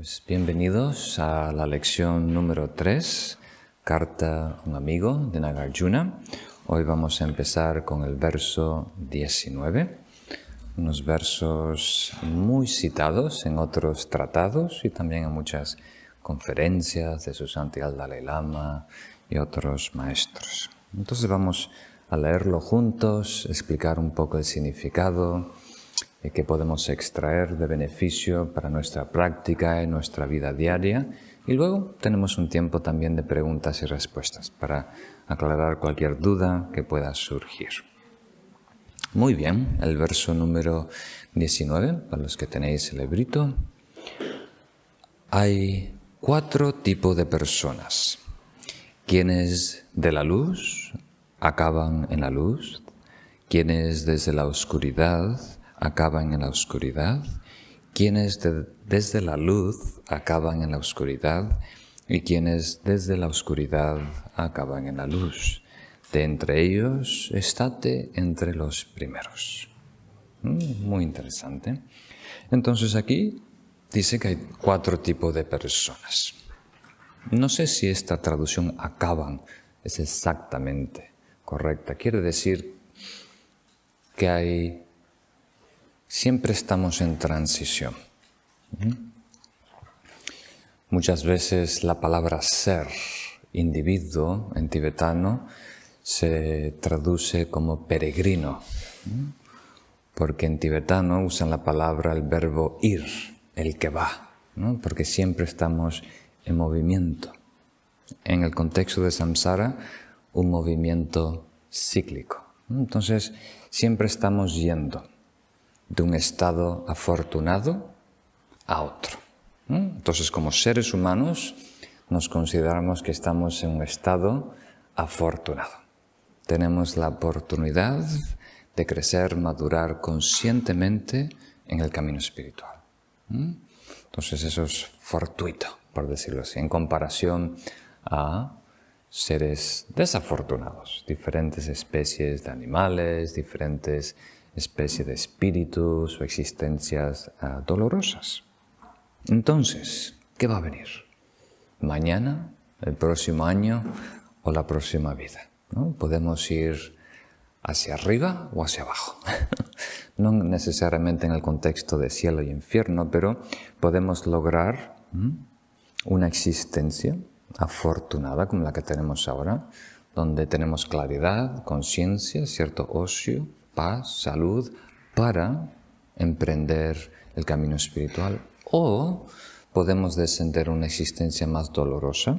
Pues bienvenidos a la lección número 3, Carta a un amigo de Nagarjuna. Hoy vamos a empezar con el verso 19, unos versos muy citados en otros tratados y también en muchas conferencias de su santidad Dalai Lama y otros maestros. Entonces vamos a leerlo juntos, explicar un poco el significado, que podemos extraer de beneficio para nuestra práctica y nuestra vida diaria. Y luego tenemos un tiempo también de preguntas y respuestas para aclarar cualquier duda que pueda surgir. Muy bien, el verso número 19, para los que tenéis el librito. Hay cuatro tipos de personas. Quienes de la luz acaban en la luz, quienes desde la oscuridad acaban en la oscuridad, quienes desde la luz acaban en la oscuridad y quienes desde la oscuridad acaban en la luz. De entre ellos, estate entre los primeros. Mm, muy interesante. Entonces aquí dice que hay cuatro tipos de personas. No sé si esta traducción acaban es exactamente correcta. Quiere decir que hay siempre estamos en transición. Muchas veces la palabra ser, individuo en tibetano, se traduce como peregrino, porque en tibetano usan la palabra, el verbo ir, el que va, porque siempre estamos en movimiento. En el contexto de samsara, un movimiento cíclico. Entonces, siempre estamos yendo de un estado afortunado a otro. Entonces, como seres humanos, nos consideramos que estamos en un estado afortunado. Tenemos la oportunidad de crecer, madurar conscientemente en el camino espiritual. Entonces, eso es fortuito, por decirlo así, en comparación a seres desafortunados, diferentes especies de animales, diferentes especie de espíritus o existencias ah, dolorosas. Entonces, ¿qué va a venir? ¿Mañana, el próximo año o la próxima vida? Podemos ir hacia arriba o hacia abajo. no necesariamente en el contexto de cielo y infierno, pero podemos lograr una existencia afortunada como la que tenemos ahora, donde tenemos claridad, conciencia, cierto ocio, paz, salud, para emprender el camino espiritual. O podemos descender una existencia más dolorosa,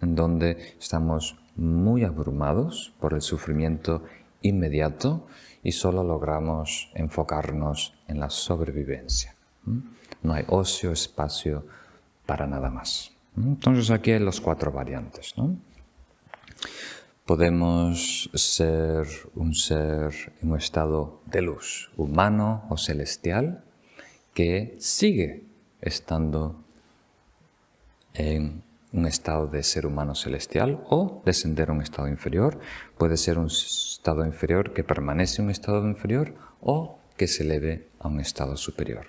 en donde estamos muy abrumados por el sufrimiento inmediato y solo logramos enfocarnos en la sobrevivencia. No hay ocio, espacio para nada más. Entonces aquí hay las cuatro variantes. Podemos ser un ser en un estado de luz, humano o celestial, que sigue estando en un estado de ser humano celestial o descender a un estado inferior. Puede ser un estado inferior que permanece en un estado inferior o que se eleve a un estado superior.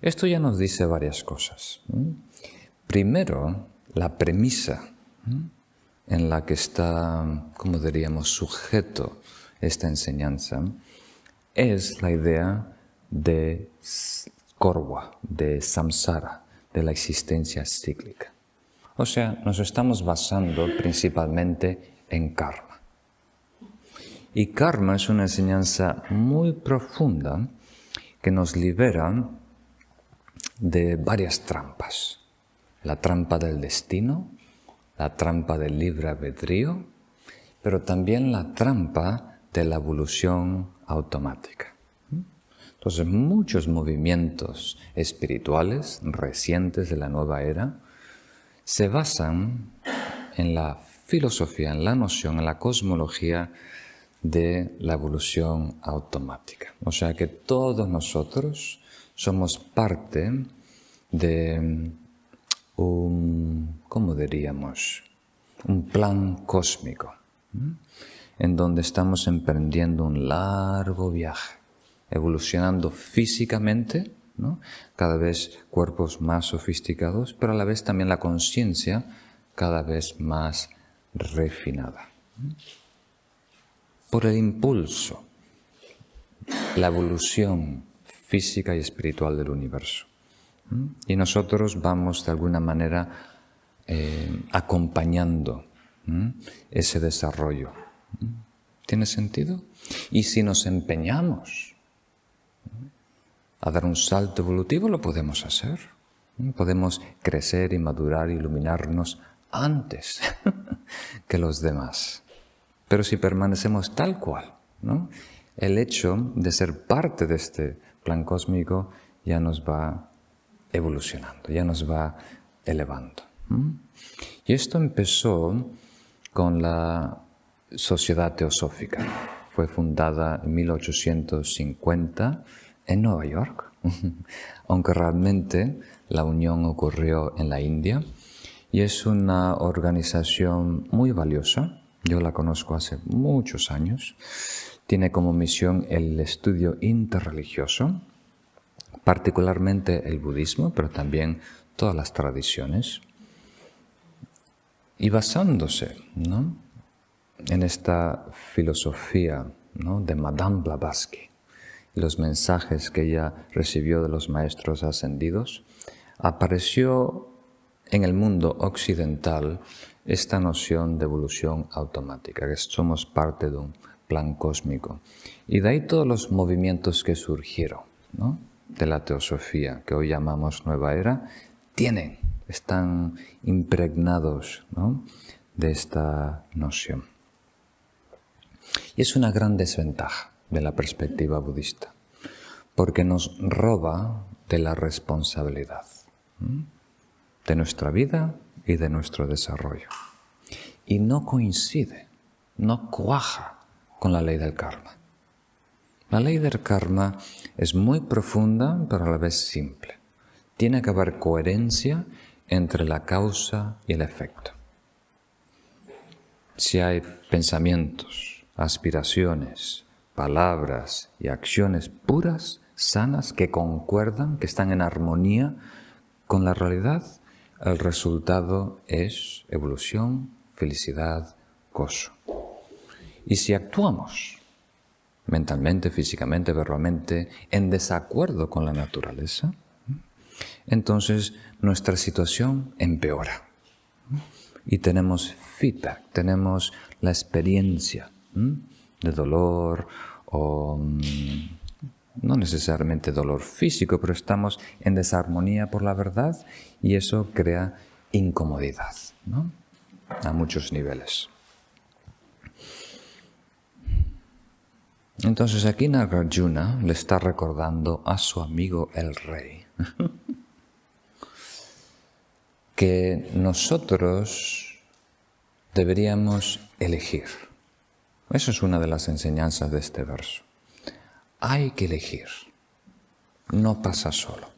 Esto ya nos dice varias cosas. Primero, la premisa en la que está, como diríamos, sujeto esta enseñanza, es la idea de korwa, de samsara, de la existencia cíclica. O sea, nos estamos basando principalmente en karma. Y karma es una enseñanza muy profunda que nos libera de varias trampas. La trampa del destino, la trampa del libre albedrío, pero también la trampa de la evolución automática. Entonces, muchos movimientos espirituales recientes de la nueva era se basan en la filosofía, en la noción, en la cosmología de la evolución automática. O sea que todos nosotros somos parte de un, ¿cómo diríamos? Un plan cósmico, en donde estamos emprendiendo un largo viaje, evolucionando físicamente ¿no? cada vez cuerpos más sofisticados, pero a la vez también la conciencia cada vez más refinada. Por el impulso, la evolución física y espiritual del universo. Y nosotros vamos de alguna manera eh, acompañando ese desarrollo. ¿Tiene sentido? Y si nos empeñamos a dar un salto evolutivo, lo podemos hacer. Podemos crecer y madurar, iluminarnos antes que los demás. Pero si permanecemos tal cual, ¿no? el hecho de ser parte de este plan cósmico ya nos va evolucionando, ya nos va elevando. Y esto empezó con la Sociedad Teosófica. Fue fundada en 1850 en Nueva York, aunque realmente la unión ocurrió en la India. Y es una organización muy valiosa. Yo la conozco hace muchos años. Tiene como misión el estudio interreligioso, particularmente el budismo, pero también todas las tradiciones. Y basándose en esta filosofía de Madame Blavatsky y los mensajes que ella recibió de los maestros ascendidos, apareció en el mundo occidental esta noción de evolución automática, que somos parte de un plan cósmico. Y de ahí todos los movimientos que surgieron de la teosofía, que hoy llamamos nueva era, tienen están impregnados de esta noción. Y es una gran desventaja de la perspectiva budista, porque nos roba de la responsabilidad de nuestra vida y de nuestro desarrollo. Y no coincide, no cuaja con la ley del karma. La ley del karma es muy profunda, pero a la vez simple. Tiene que haber coherencia entre la causa y el efecto. Si hay pensamientos, aspiraciones, palabras y acciones puras, sanas, que concuerdan, que están en armonía con la realidad, el resultado es evolución, felicidad, gozo. Y si actuamos mentalmente, físicamente, verbalmente, en desacuerdo con la naturaleza, entonces nuestra situación empeora. Y tenemos feedback, tenemos la experiencia de dolor o mm, no necesariamente dolor físico, pero estamos en desarmonía por la verdad y eso crea incomodidad a muchos niveles. Entonces aquí Nagarjuna le está recordando a su amigo el rey que nosotros deberíamos elegir. Eso es una de las enseñanzas de este verso. Hay que elegir. No pasa solo.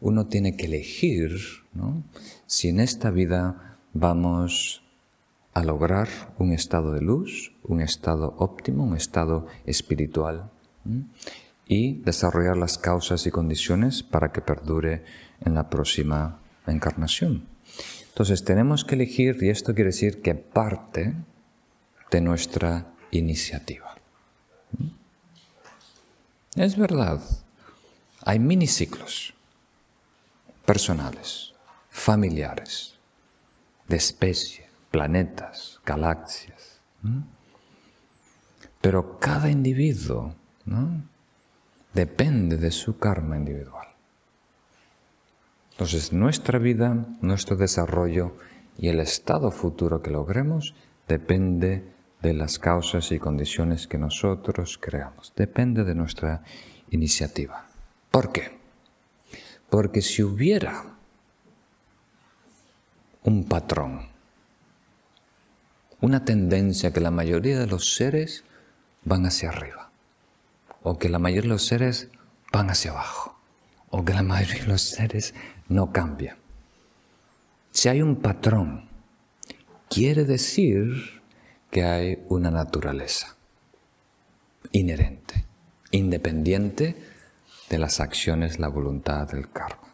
Uno tiene que elegir si en esta vida vamos a lograr un estado de luz, un estado óptimo, un estado espiritual y desarrollar las causas y condiciones para que perdure en la próxima encarnación. Entonces tenemos que elegir, y esto quiere decir que parte de nuestra iniciativa. Es verdad, hay miniciclos personales, familiares, de especie, planetas, galaxias. Pero cada individuo depende de su karma individual. Entonces nuestra vida, nuestro desarrollo y el estado futuro que logremos depende de las causas y condiciones que nosotros creamos. Depende de nuestra iniciativa. ¿Por qué? Porque si hubiera un patrón, una tendencia que la mayoría de los seres van hacia arriba, o que la mayoría de los seres van hacia abajo, o que la mayoría de los seres no cambia. Si hay un patrón, quiere decir que hay una naturaleza inherente, independiente de las acciones, la voluntad, el karma.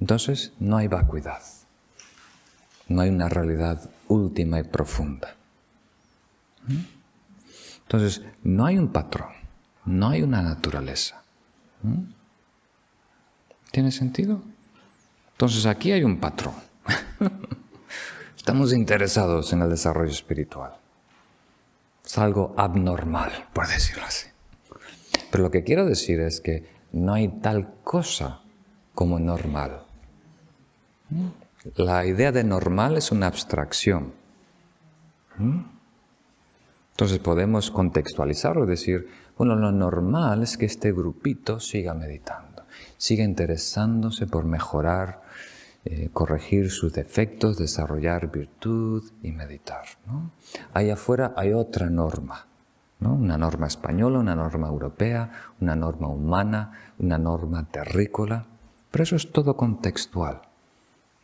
Entonces no hay vacuidad, no hay una realidad última y profunda. ¿Mm? Entonces no hay un patrón, no hay una naturaleza. ¿Mm? ¿Tiene sentido? Entonces aquí hay un patrón. Estamos interesados en el desarrollo espiritual. Es algo abnormal, por decirlo así. Pero lo que quiero decir es que no hay tal cosa como normal. La idea de normal es una abstracción. Entonces podemos contextualizarlo y decir, bueno, lo normal es que este grupito siga meditando, siga interesándose por mejorar, eh, corregir sus defectos, desarrollar virtud y meditar. ¿no? Ahí afuera hay otra norma, una norma española, una norma europea, una norma humana, una norma terrícola, pero eso es todo contextual.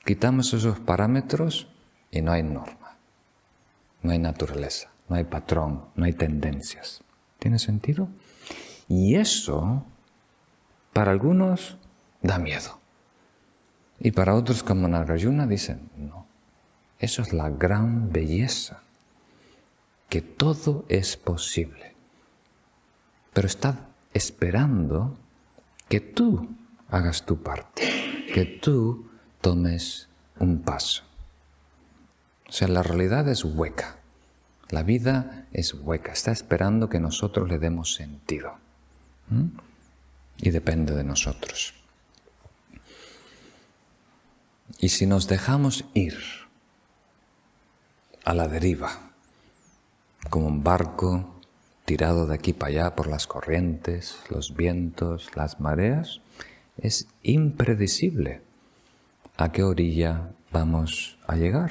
Quitamos esos parámetros y no hay norma, no hay naturaleza, no hay patrón, no hay tendencias. ¿Tiene sentido? Y eso, para algunos, da miedo. Y para otros como Nagarjuna dicen, no, eso es la gran belleza, que todo es posible. Pero está esperando que tú hagas tu parte, que tú tomes un paso. O sea, la realidad es hueca. La vida es hueca, está esperando que nosotros le demos sentido. Y depende de nosotros. Y si nos dejamos ir a la deriva, como un barco tirado de aquí para allá por las corrientes, los vientos, las mareas, es impredecible a qué orilla vamos a llegar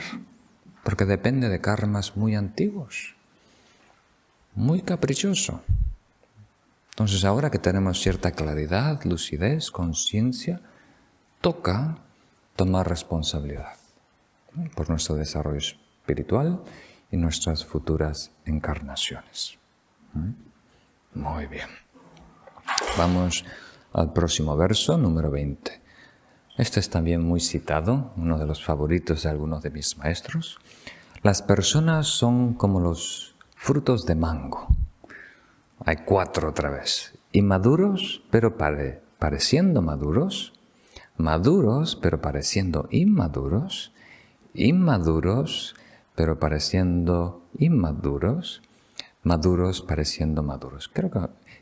porque depende de karmas muy antiguos, muy caprichoso. Entonces ahora que tenemos cierta claridad, lucidez, conciencia, toca tomar responsabilidad por nuestro desarrollo espiritual y nuestras futuras encarnaciones. Muy bien. Vamos al próximo verso, número 20. Este es también muy citado, uno de los favoritos de algunos de mis maestros. Las personas son como los frutos de mango. Hay cuatro otra vez. Inmaduros, pero pareciendo maduros. Maduros, pero pareciendo inmaduros. Inmaduros, pero pareciendo inmaduros. Maduros pareciendo maduros. Creo que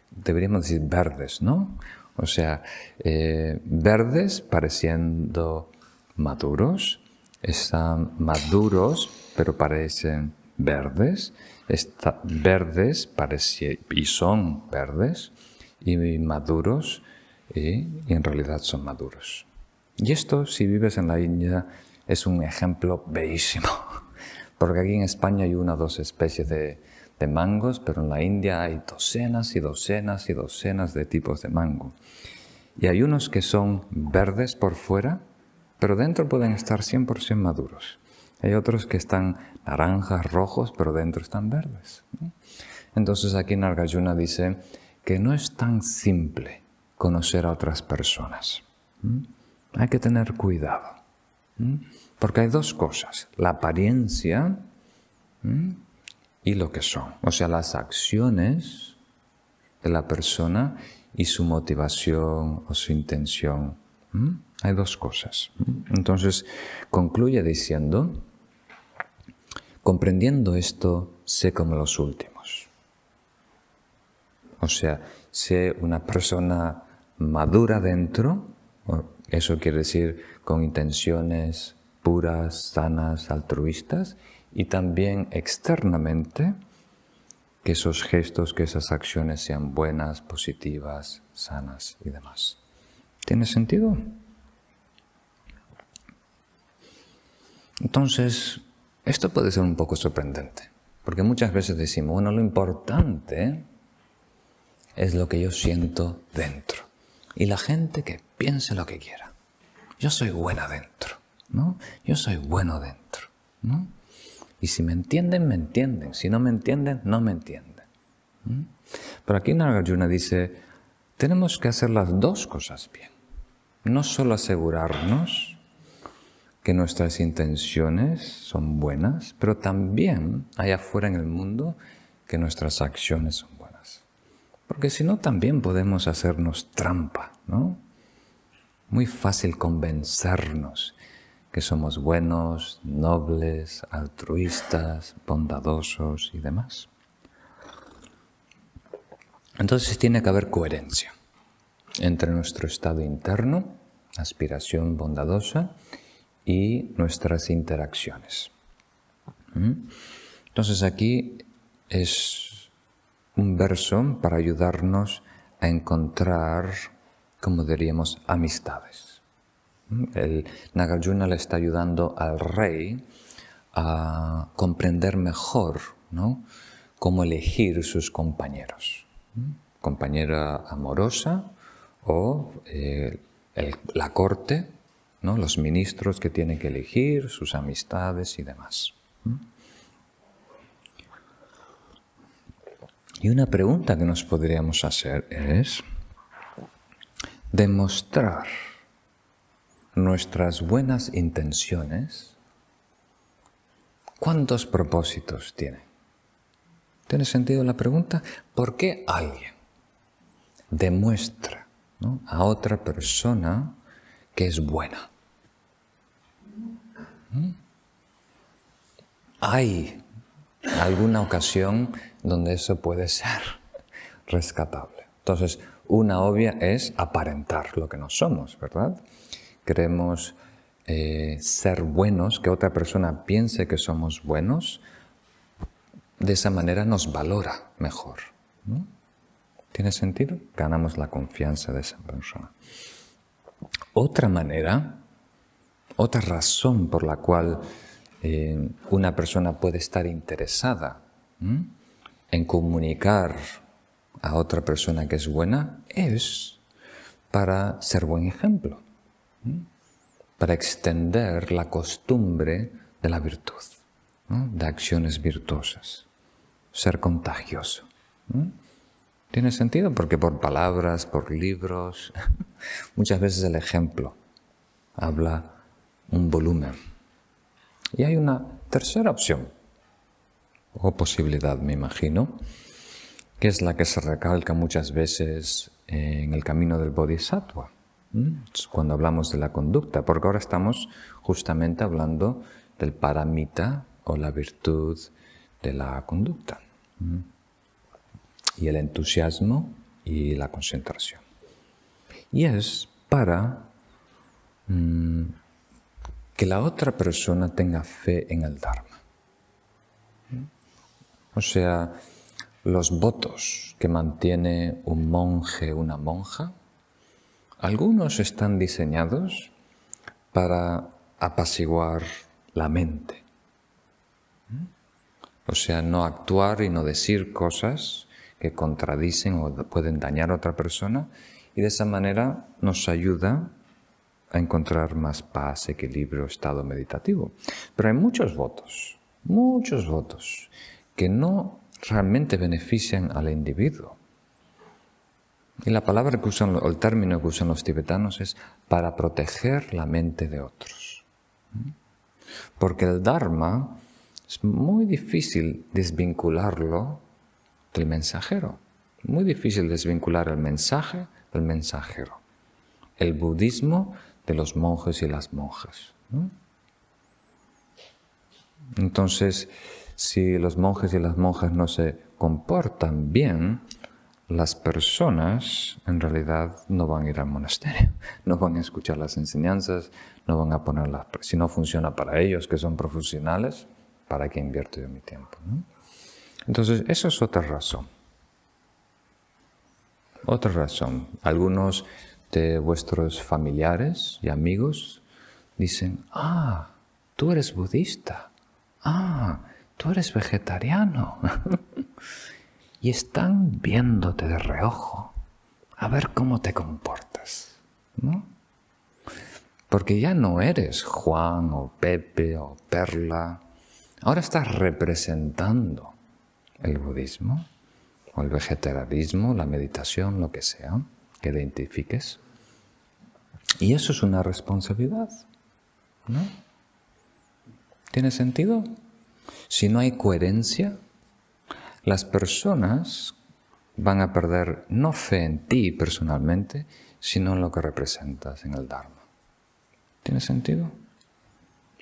deberíamos decir verdes, ¿no? O sea, eh, verdes pareciendo maduros, están maduros pero parecen verdes, están verdes y son verdes, y maduros y, en realidad son maduros. Y esto, si vives en la India, es un ejemplo bellísimo, porque aquí en España hay una o dos especies de, de mangos, pero en la India hay docenas y docenas y docenas de tipos de mango. Y hay unos que son verdes por fuera, pero dentro pueden estar 100% maduros. Hay otros que están naranjas, rojos, pero dentro están verdes. Entonces aquí Nargayuna dice que no es tan simple conocer a otras personas. Hay que tener cuidado. Porque hay dos cosas, la apariencia y lo que son. O sea, las acciones de la persona y su motivación o su intención. Hay dos cosas. Entonces, concluye diciendo, comprendiendo esto, sé como los últimos. O sea, sé una persona madura dentro, eso quiere decir con intenciones puras, sanas, altruistas, y también externamente que esos gestos, que esas acciones sean buenas, positivas, sanas y demás. ¿Tiene sentido? Entonces, esto puede ser un poco sorprendente, porque muchas veces decimos, bueno, lo importante es lo que yo siento dentro. Y la gente que piense lo que quiera. Yo soy buena dentro, ¿no? Yo soy bueno dentro, ¿no? Y si me entienden, me entienden. Si no me entienden, no me entienden. ¿Mm? Pero aquí Nagarjuna dice, tenemos que hacer las dos cosas bien. No solo asegurarnos que nuestras intenciones son buenas, pero también allá afuera en el mundo que nuestras acciones son buenas. Porque si no, también podemos hacernos trampa, ¿no? Muy fácil convencernos que somos buenos, nobles, altruistas, bondadosos y demás. Entonces tiene que haber coherencia entre nuestro estado interno, aspiración bondadosa, y nuestras interacciones. ¿Mm? Entonces aquí es un verso para ayudarnos a encontrar, como diríamos, amistades. El Nagarjuna le está ayudando al rey a comprender mejor ¿no? cómo elegir sus compañeros. Compañera amorosa o eh, la corte los ministros que tienen que elegir, sus amistades y demás. Y una pregunta que nos podríamos hacer es demostrar nuestras buenas intenciones. ¿Cuántos propósitos tiene? ¿Tiene sentido la pregunta? ¿Por qué alguien demuestra a otra persona que es buena? Hay alguna ocasión donde eso puede ser rescatable. Entonces, una obvia es aparentar lo que no somos, ¿verdad? Queremos eh, ser buenos, que otra persona piense que somos buenos, de esa manera nos valora mejor. ¿Tiene sentido? Ganamos la confianza de esa persona. Otra manera otra razón por la cual eh, una persona puede estar interesada en comunicar a otra persona que es buena es para ser buen ejemplo, para extender la costumbre de la virtud, de acciones virtuosas, ser contagioso. ¿Tiene sentido? Porque por palabras, por libros, muchas veces el ejemplo habla un volumen. Y hay una tercera opción, o posibilidad, me imagino, que es la que se recalca muchas veces en el camino del bodhisattva, cuando hablamos de la conducta, porque ahora estamos justamente hablando del paramita o la virtud de la conducta, y el entusiasmo y la concentración. Y es para mm, que la otra persona tenga fe en el Dharma. O sea, los votos que mantiene un monje, una monja, algunos están diseñados para apaciguar la mente. O sea, no actuar y no decir cosas que contradicen o pueden dañar a otra persona y de esa manera nos ayuda a encontrar más paz, equilibrio, estado meditativo. Pero hay muchos votos, muchos votos, que no realmente benefician al individuo. Y la palabra que usan, el término que usan los tibetanos es para proteger la mente de otros. Porque el Dharma es muy difícil desvincularlo del mensajero. Muy difícil desvincular el mensaje del mensajero. El budismo de los monjes y las monjas. Entonces, si los monjes y las monjas no se comportan bien, las personas en realidad no van a ir al monasterio, no van a escuchar las enseñanzas, no van a ponerlas. Si no funciona para ellos, que son profesionales, ¿para qué invierto yo mi tiempo? Entonces, eso es otra razón. Otra razón. Algunos de vuestros familiares y amigos dicen, ah, tú eres budista, ah, tú eres vegetariano. y están viéndote de reojo a ver cómo te comportas, ¿no? Porque ya no eres Juan o Pepe o Perla, ahora estás representando el budismo o el vegetarianismo, la meditación, lo que sea que identifiques. Y eso es una responsabilidad, ¿no? ¿Tiene sentido? Si no hay coherencia, las personas van a perder no fe en ti personalmente, sino en lo que representas en el Dharma. ¿Tiene sentido?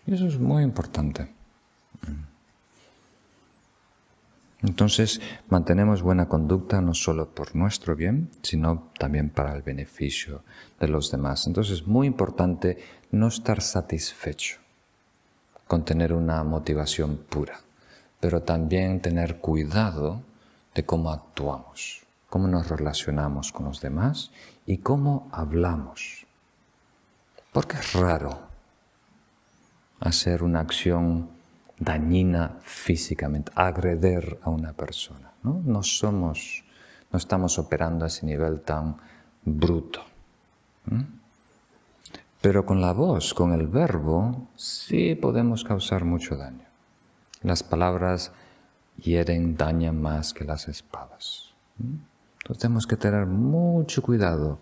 Y eso es muy importante. Entonces, mantenemos buena conducta no solo por nuestro bien, sino también para el beneficio de los demás. Entonces, es muy importante no estar satisfecho con tener una motivación pura, pero también tener cuidado de cómo actuamos, cómo nos relacionamos con los demás y cómo hablamos. Porque es raro hacer una acción dañina físicamente, agreder a una persona. ¿no? no somos, no estamos operando a ese nivel tan bruto. Pero con la voz, con el verbo, sí podemos causar mucho daño. Las palabras hieren, dañan más que las espadas. Entonces tenemos que tener mucho cuidado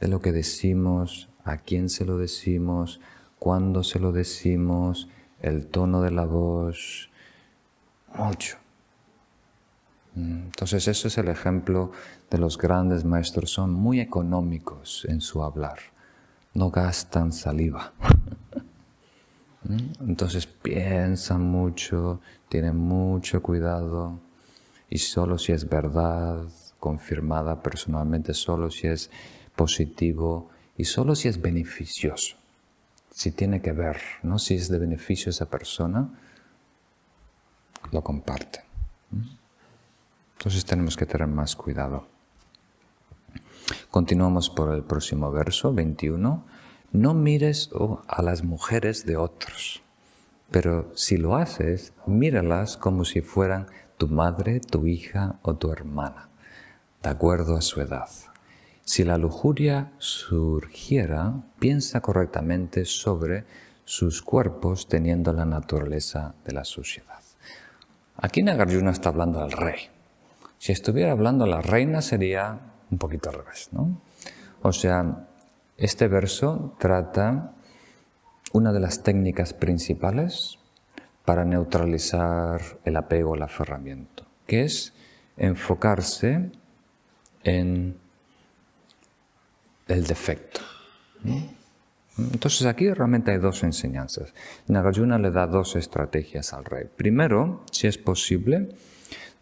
de lo que decimos, a quién se lo decimos, cuándo se lo decimos, el tono de la voz, mucho. Mm, entonces, eso es el ejemplo de los grandes maestros. Son muy económicos en su hablar. No gastan saliva. Entonces, piensan mucho, tienen mucho cuidado. Y solo si es verdad, confirmada personalmente, solo si es positivo y solo si es beneficioso si tiene que ver, ¿no? si es de beneficio a esa persona, lo comparte. Entonces tenemos que tener más cuidado. Continuamos por el próximo verso, 21. No mires oh, a las mujeres de otros, pero si lo haces, míralas como si fueran tu madre, tu hija o tu hermana, de acuerdo a su edad. Si la lujuria surgiera, piensa correctamente sobre sus cuerpos teniendo la naturaleza de la suciedad. Aquí Nagarjuna está hablando al rey. Si estuviera hablando a la reina sería un poquito al revés, ¿no? O sea, este verso trata una de las técnicas principales para neutralizar el apego al aferramiento, que es enfocarse en el defecto. Entonces aquí realmente hay dos enseñanzas. Nagarjuna le da dos estrategias al rey. Primero, si es posible,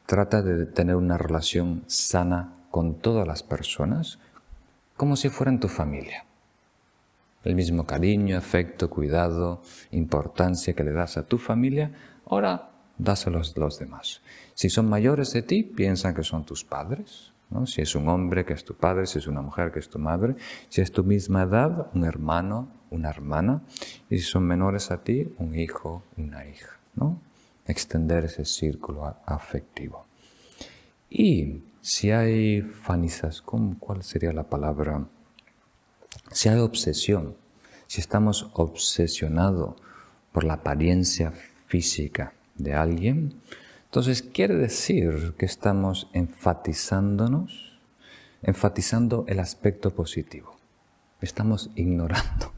trata de tener una relación sana con todas las personas, como si fueran tu familia. El mismo cariño, afecto, cuidado, importancia que le das a tu familia, ahora dáselos a los demás. Si son mayores de ti, piensan que son tus padres, si es un hombre que es tu padre, si es una mujer que es tu madre, si es tu misma edad, un hermano, una hermana, y si son menores a ti, un hijo, una hija. ¿no? Extender ese círculo afectivo. Y si hay fanizas, ¿cuál sería la palabra? Si hay obsesión, si estamos obsesionados por la apariencia física de alguien, entonces quiere decir que estamos enfatizándonos, enfatizando el aspecto positivo. Estamos ignorando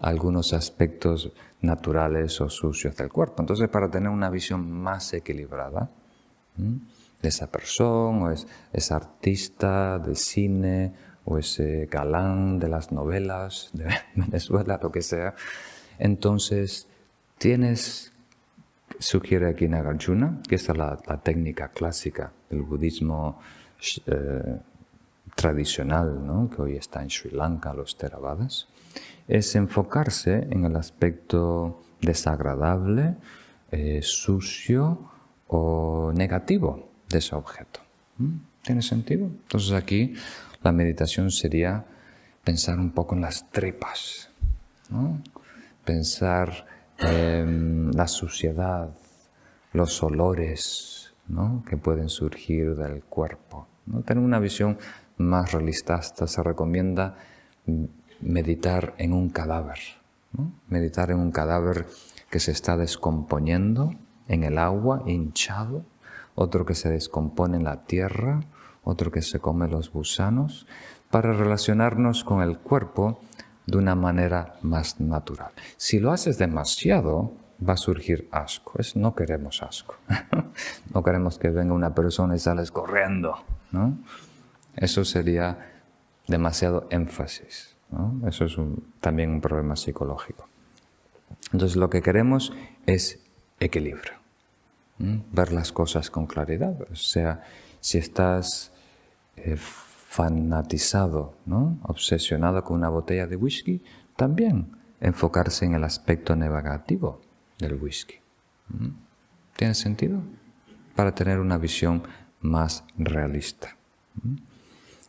algunos aspectos naturales o sucios del cuerpo. Entonces para tener una visión más equilibrada de esa persona o es, ese artista de cine o ese galán de las novelas de Venezuela, lo que sea, entonces tienes sugiere aquí Nagarjuna, que es la, técnica clásica del budismo eh, tradicional, que hoy está en Sri Lanka, los Theravadas, es enfocarse en el aspecto desagradable, eh, sucio o negativo de ese objeto. ¿Mm? ¿Tiene sentido? Entonces aquí la meditación sería pensar un poco en las tripas, pensar la suciedad, los olores que pueden surgir del cuerpo. ¿no? Tener una visión más realista se recomienda meditar en un cadáver, meditar en un cadáver que se está descomponiendo en el agua, hinchado, otro que se descompone en la tierra, otro que se come los gusanos, para relacionarnos con el cuerpo de una manera más natural. Si lo haces demasiado, va a surgir asco. Es, no queremos asco. no queremos que venga una persona y sales corriendo. ¿no? Eso sería demasiado énfasis. Eso es también un problema psicológico. Entonces lo que queremos es equilibrio. Ver las cosas con claridad. O sea, si estás eh, fanatizado, ¿no? obsesionado con una botella de whisky, también enfocarse en el aspecto negativo del whisky. ¿Tiene sentido? Para tener una visión más realista.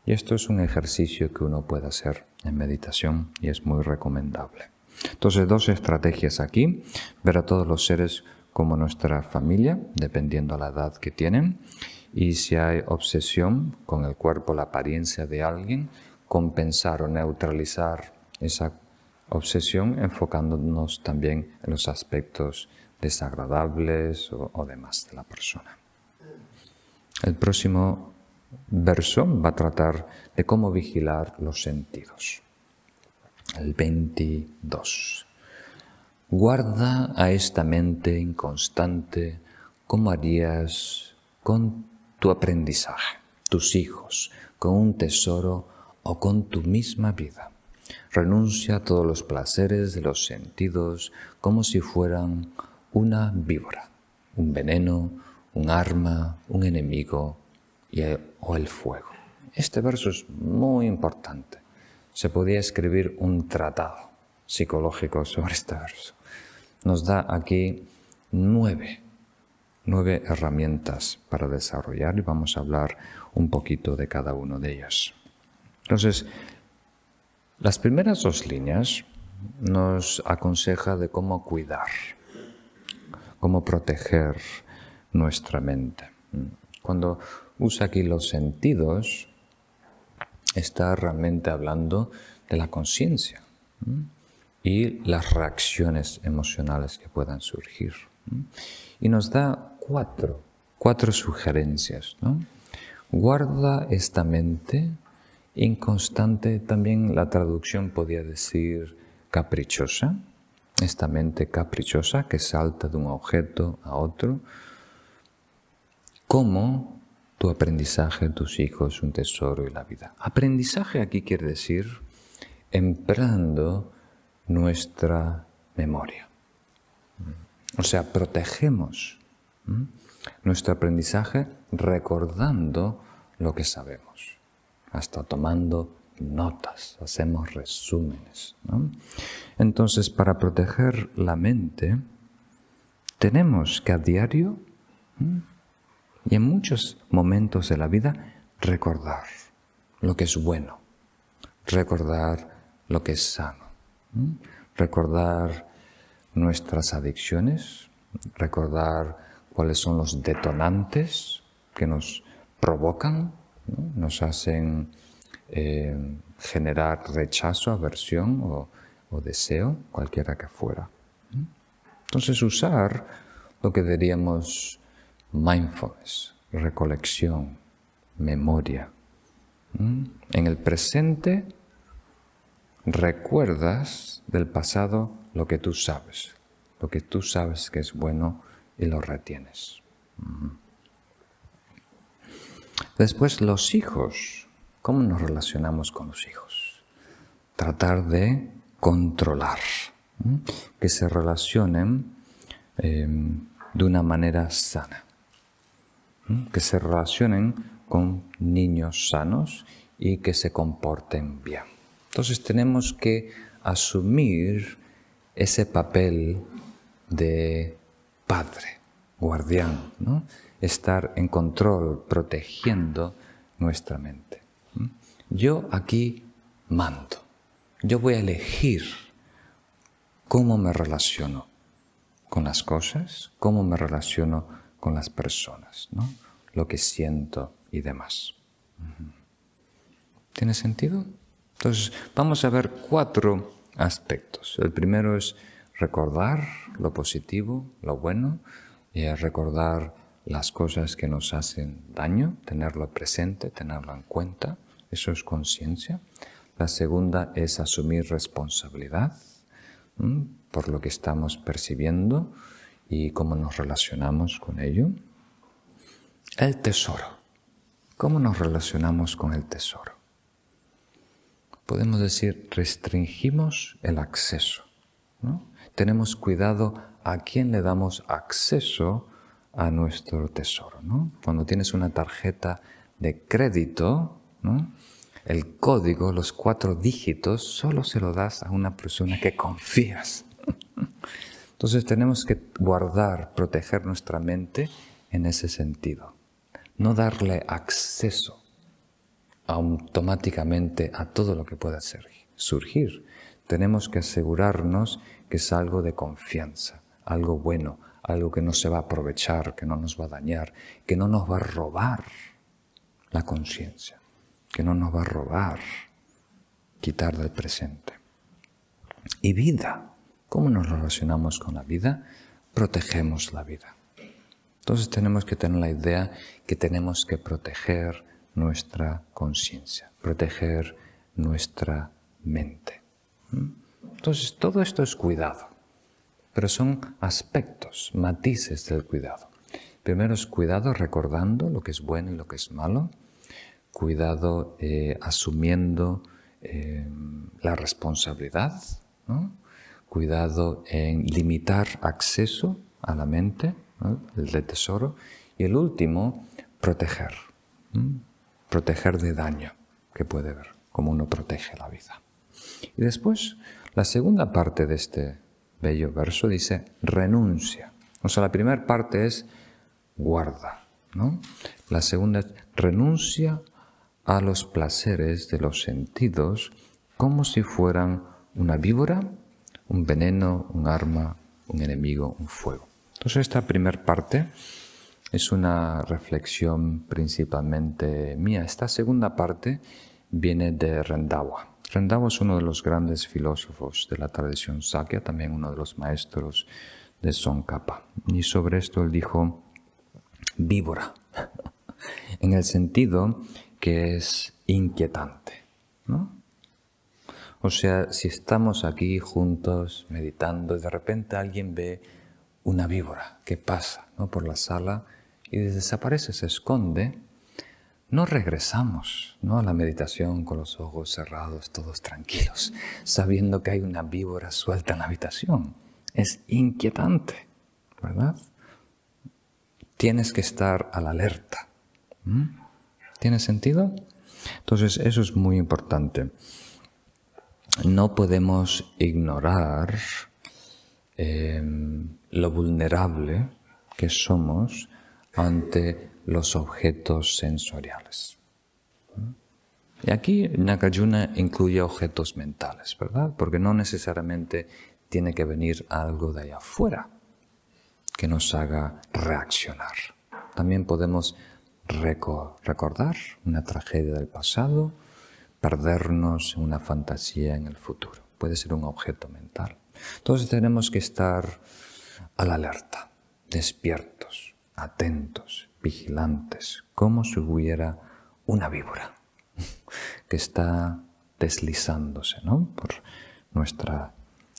Y esto es un ejercicio que uno puede hacer en meditación y es muy recomendable. Entonces, dos estrategias aquí. Ver a todos los seres como nuestra familia, dependiendo la edad que tienen. Y si hay obsesión con el cuerpo, la apariencia de alguien, compensar o neutralizar esa obsesión enfocándonos también en los aspectos desagradables o, demás de la persona. El próximo verso va a tratar de cómo vigilar los sentidos. El 22. Guarda a esta mente inconstante como harías con tu aprendizaje, tus hijos, con un tesoro o con tu misma vida. Renuncia a todos los placeres de los sentidos como si fueran una víbora, un veneno, un arma, un enemigo o el fuego. Este verso es muy importante. Se podía escribir un tratado psicológico sobre este verso. Nos da aquí nueve, nueve herramientas para desarrollar y vamos a hablar un poquito de cada uno de ellas. Entonces, las primeras dos líneas nos aconseja de cómo cuidar, cómo proteger nuestra mente. Cuando usa aquí los sentidos, está realmente hablando de la conciencia y las reacciones emocionales que puedan surgir. Y nos da cuatro, cuatro sugerencias. Guarda esta mente inconstante, también la traducción podría decir caprichosa, esta mente caprichosa que salta de un objeto a otro, como tu aprendizaje, tus hijos, un tesoro y la vida. Aprendizaje aquí quiere decir empleando nuestra memoria. O sea, protegemos nuestro aprendizaje recordando lo que sabemos, hasta tomando notas, hacemos resúmenes. Entonces, para proteger la mente, tenemos que a diario y en muchos momentos de la vida recordar lo que es bueno, recordar lo que es sano, recordar nuestras adicciones, recordar cuáles son los detonantes que nos provocan, nos hacen eh, generar rechazo, aversión o, o deseo, cualquiera que fuera. Entonces usar lo que diríamos mindfulness, recolección, memoria. En el presente recuerdas del pasado lo que tú sabes, lo que tú sabes que es bueno y lo retienes. Después los hijos. ¿Cómo nos relacionamos con los hijos? Tratar de controlar, que se relacionen em, de una manera sana que se relacionen con niños sanos y que se comporten bien. Entonces tenemos que asumir ese papel de padre, guardián, ¿no? estar en control, protegiendo nuestra mente. Yo aquí mando, yo voy a elegir cómo me relaciono con las cosas, cómo me relaciono con las personas, ¿no? lo que siento y demás. ¿Tiene sentido? Entonces, vamos a ver cuatro aspectos. El primero es recordar lo positivo, lo bueno, recordar las cosas que nos hacen daño, tenerlo presente, tenerlo en cuenta, eso es conciencia. La segunda es asumir responsabilidad por lo que estamos percibiendo y cómo nos relacionamos con ello. El tesoro. ¿Cómo nos relacionamos con el tesoro? Podemos decir, restringimos el acceso. Tenemos cuidado a quién le damos acceso a nuestro tesoro. Cuando tienes una tarjeta de crédito, el código, los cuatro dígitos, solo se lo das a una persona que confías. Entonces tenemos que guardar, proteger nuestra mente en ese sentido. No darle acceso automáticamente a todo lo que pueda surgir. Tenemos que asegurarnos que es algo de confianza, algo bueno, algo que no se va a aprovechar, que no nos va a dañar, que no nos va a robar la conciencia, que no nos va a robar, quitar del presente. Y vida. ¿Cómo nos relacionamos con la vida? Protegemos la vida. Entonces tenemos que tener la idea que tenemos que proteger nuestra conciencia, proteger nuestra mente. ¿Mm? Entonces todo esto es cuidado, pero son aspectos, matices del cuidado. Primero es cuidado recordando lo que es bueno y lo que es malo, cuidado eh, asumiendo eh, la responsabilidad, cuidado en limitar acceso a la mente, el de tesoro, y el último, proteger, proteger de daño que puede haber, como uno protege la vida. Y después, la segunda parte de este bello verso dice renuncia. O sea, la primera parte es guarda, ¿no? La segunda es renuncia a los placeres de los sentidos como si fueran una víbora, un veneno, un arma, un enemigo, un fuego. Entonces esta primera parte es una reflexión principalmente mía. Esta segunda parte viene de Rendawa. Rendawa es uno de los grandes filósofos de la tradición Sakya, también uno de los maestros de Tsongkhapa. Y sobre esto él dijo víbora, en el sentido que es inquietante. ¿no? O sea, si estamos aquí juntos meditando y de repente alguien ve una víbora que pasa ¿no? por la sala y desaparece, se esconde, no regresamos ¿no? a la meditación con los ojos cerrados, todos tranquilos, sabiendo que hay una víbora suelta en la habitación. Es inquietante, ¿verdad? Tienes que estar a la alerta. ¿Tiene sentido? Entonces, eso es muy importante. No podemos ignorar em, lo vulnerable que somos ante los objetos sensoriales. Y aquí Nagarjuna incluye objetos mentales, ¿verdad? Porque no necesariamente tiene que venir algo de allá afuera que nos haga reaccionar. También podemos recordar una tragedia del pasado, perdernos una fantasía en el futuro. Puede ser un objeto mental. Entonces tenemos que estar a la alerta, despiertos, atentos, vigilantes, como si hubiera una víbora que está deslizándose ¿no? por nuestra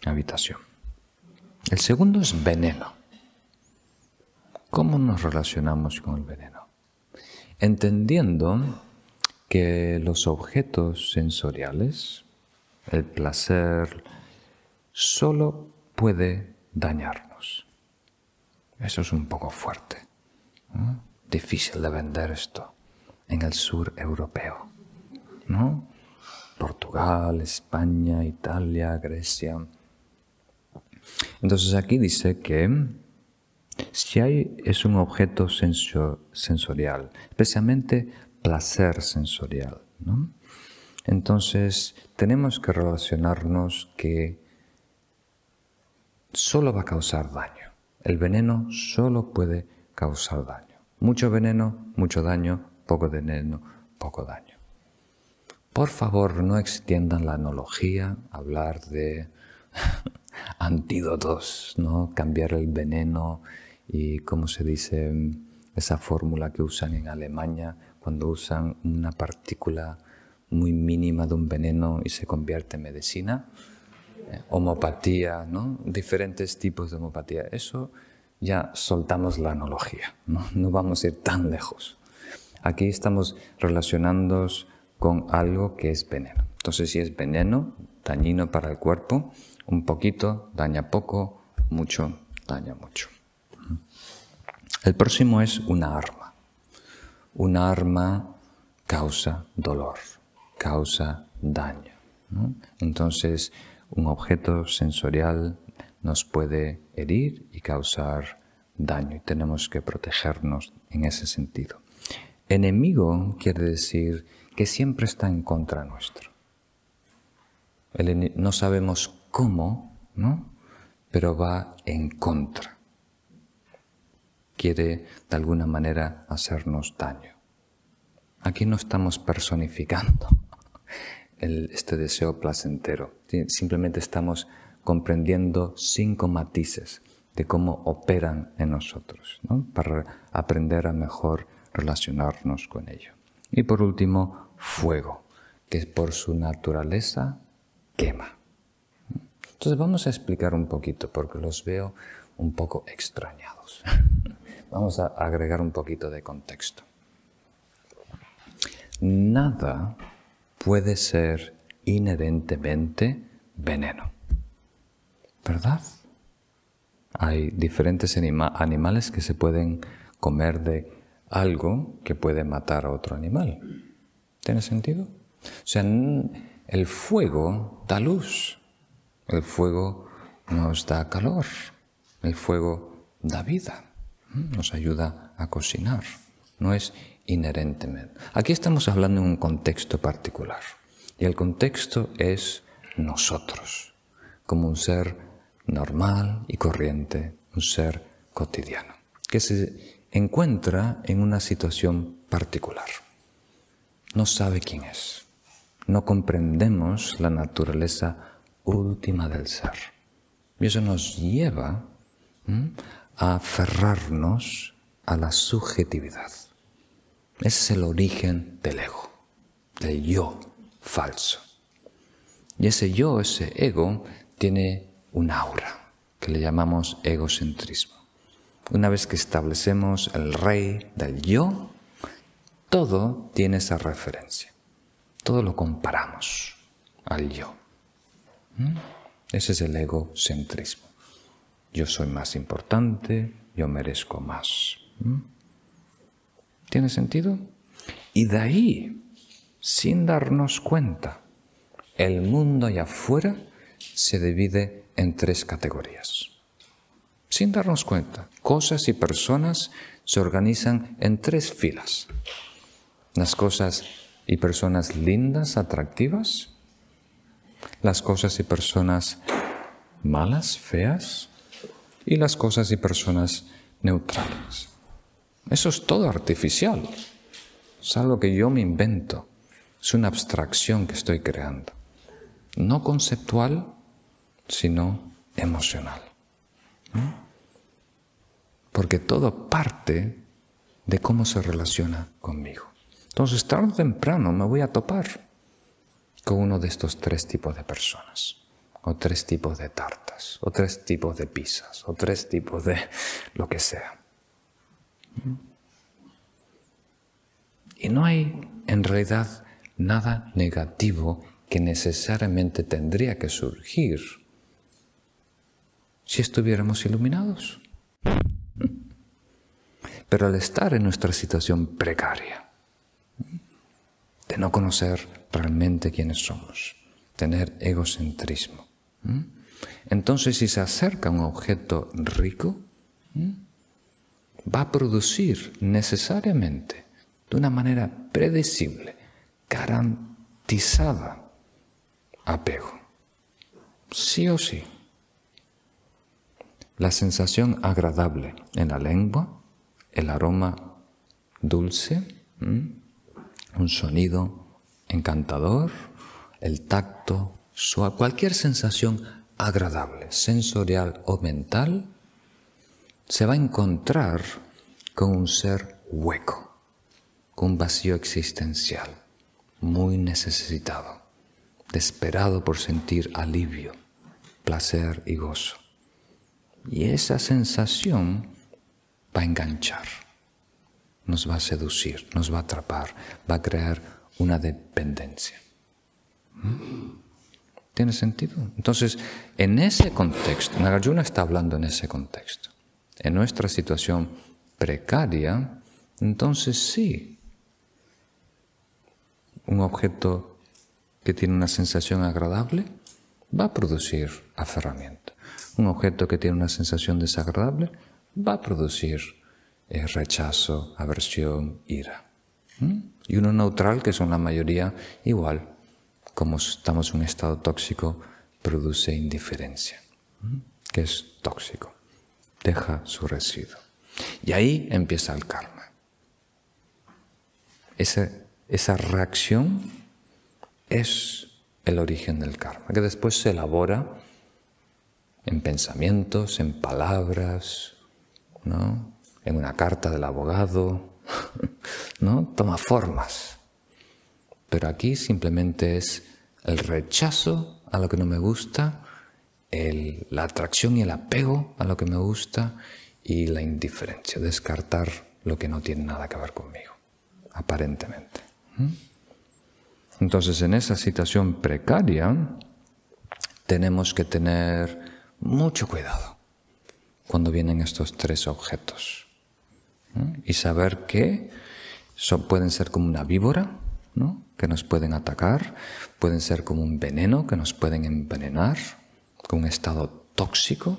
habitación. El segundo es veneno. ¿Cómo nos relacionamos con el veneno? Entendiendo que los objetos sensoriales, el placer, solo puede dañarnos. Eso es un poco fuerte. Difícil de vender esto en el sur europeo. ¿no? Portugal, España, Italia, Grecia. Entonces aquí dice que si hay, es un objeto sensorial, especialmente placer sensorial. Entonces tenemos que relacionarnos que solo va a causar daño. El veneno solo puede causar daño. Mucho veneno, mucho daño, poco veneno, poco daño. Por favor, no extiendan la analogía, hablar de antídotos, ¿no? Cambiar el veneno y, como se dice, esa fórmula que usan en Alemania cuando usan una partícula muy mínima de un veneno y se convierte en medicina. Eh, homopatía, ¿no? Diferentes tipos de homopatía. Eso ya soltamos la analogía, ¿no? no vamos a ir tan lejos. Aquí estamos relacionándonos con algo que es veneno. Entonces, si es veneno, dañino para el cuerpo, un poquito daña poco, mucho daña mucho. El próximo es una arma. Una arma causa dolor, causa daño. Entonces, un objeto sensorial nos puede herir y causar daño y tenemos que protegernos en ese sentido. Enemigo quiere decir que siempre está en contra nuestro. no sabemos cómo, ¿no? pero va en contra. Quiere de alguna manera hacernos daño. Aquí no estamos personificando este deseo placentero, simplemente estamos comprendiendo cinco matices de cómo operan en nosotros, para aprender a mejor relacionarnos con ello. Y por último, fuego, que por su naturaleza quema. Entonces vamos a explicar un poquito, porque los veo un poco extrañados. vamos a agregar un poquito de contexto. Nada puede ser inherentemente veneno. ¿Verdad? Hay diferentes animales que se pueden comer de algo que puede matar a otro animal. ¿Tiene sentido? O sea, el fuego da luz, el fuego nos da calor, el fuego da vida, nos ayuda a cocinar, no es inherentemente. Aquí estamos hablando en un contexto particular y el contexto es nosotros, como un ser normal y corriente, un ser cotidiano, que se encuentra en una situación particular. No sabe quién es. No comprendemos la naturaleza última del ser. Y eso nos lleva a aferrarnos a la subjetividad. Ese es el origen del ego, del yo falso. Y ese yo, ese ego, tiene un aura que le llamamos egocentrismo. Una vez que establecemos el rey del yo, todo tiene esa referencia. Todo lo comparamos al yo. ¿Mm? Ese es el egocentrismo. Yo soy más importante, yo merezco más. ¿Mm? ¿Tiene sentido? Y de ahí, sin darnos cuenta, el mundo allá afuera se divide en tres categorías sin darnos cuenta. Cosas y personas se organizan en tres filas. Las cosas y personas lindas, atractivas. Las cosas y personas malas, feas. Y las cosas y personas neutrales. Eso es todo artificial. Es algo que yo me invento. Es una abstracción que estoy creando. No conceptual, sino emocional. Porque todo parte de cómo se relaciona conmigo. Entonces, tarde o temprano me voy a topar con uno de estos tres tipos de personas, o tres tipos de tartas, o tres tipos de pizzas, o tres tipos de lo que sea. Y no hay en realidad nada negativo que necesariamente tendría que surgir si estuviéramos iluminados. Pero al estar en nuestra situación precaria, de no conocer realmente quiénes somos, tener egocentrismo, entonces si se acerca un objeto rico, va a producir necesariamente, de una manera predecible, garantizada, apego. Sí o sí la sensación agradable en la lengua, el aroma dulce, un sonido encantador, el tacto suave, cualquier sensación agradable, sensorial o mental, se va a encontrar con un ser hueco, con un vacío existencial, muy necesitado, desesperado por sentir alivio, placer y gozo. Y esa sensación va a enganchar, nos va a seducir, nos va a atrapar, va a crear una dependencia. ¿Mm? ¿Tiene sentido? Entonces, en ese contexto, Nagarjuna está hablando en ese contexto. En nuestra situación precaria, entonces sí, un objeto que tiene una sensación agradable va a producir aferramiento. Un objeto que tiene una sensación desagradable va a producir eh, rechazo, aversión, ira. Y uno neutral, que son la mayoría, igual, como estamos en un estado tóxico, produce indiferencia, que es tóxico, deja su residuo. Y ahí empieza el karma. Esa reacción es el origen del karma, que después se elabora en pensamientos, en palabras, ¿no? en una carta del abogado, ¿no? toma formas. Pero aquí simplemente es el rechazo a lo que no me gusta, la atracción y el apego a lo que me gusta y la indiferencia, descartar lo que no tiene nada que ver conmigo, aparentemente. Entonces, en esa situación precaria, tenemos que tener mucho cuidado cuando vienen estos tres objetos y saber que pueden ser como una víbora, que nos pueden atacar, pueden ser como un veneno que nos pueden envenenar, con un estado tóxico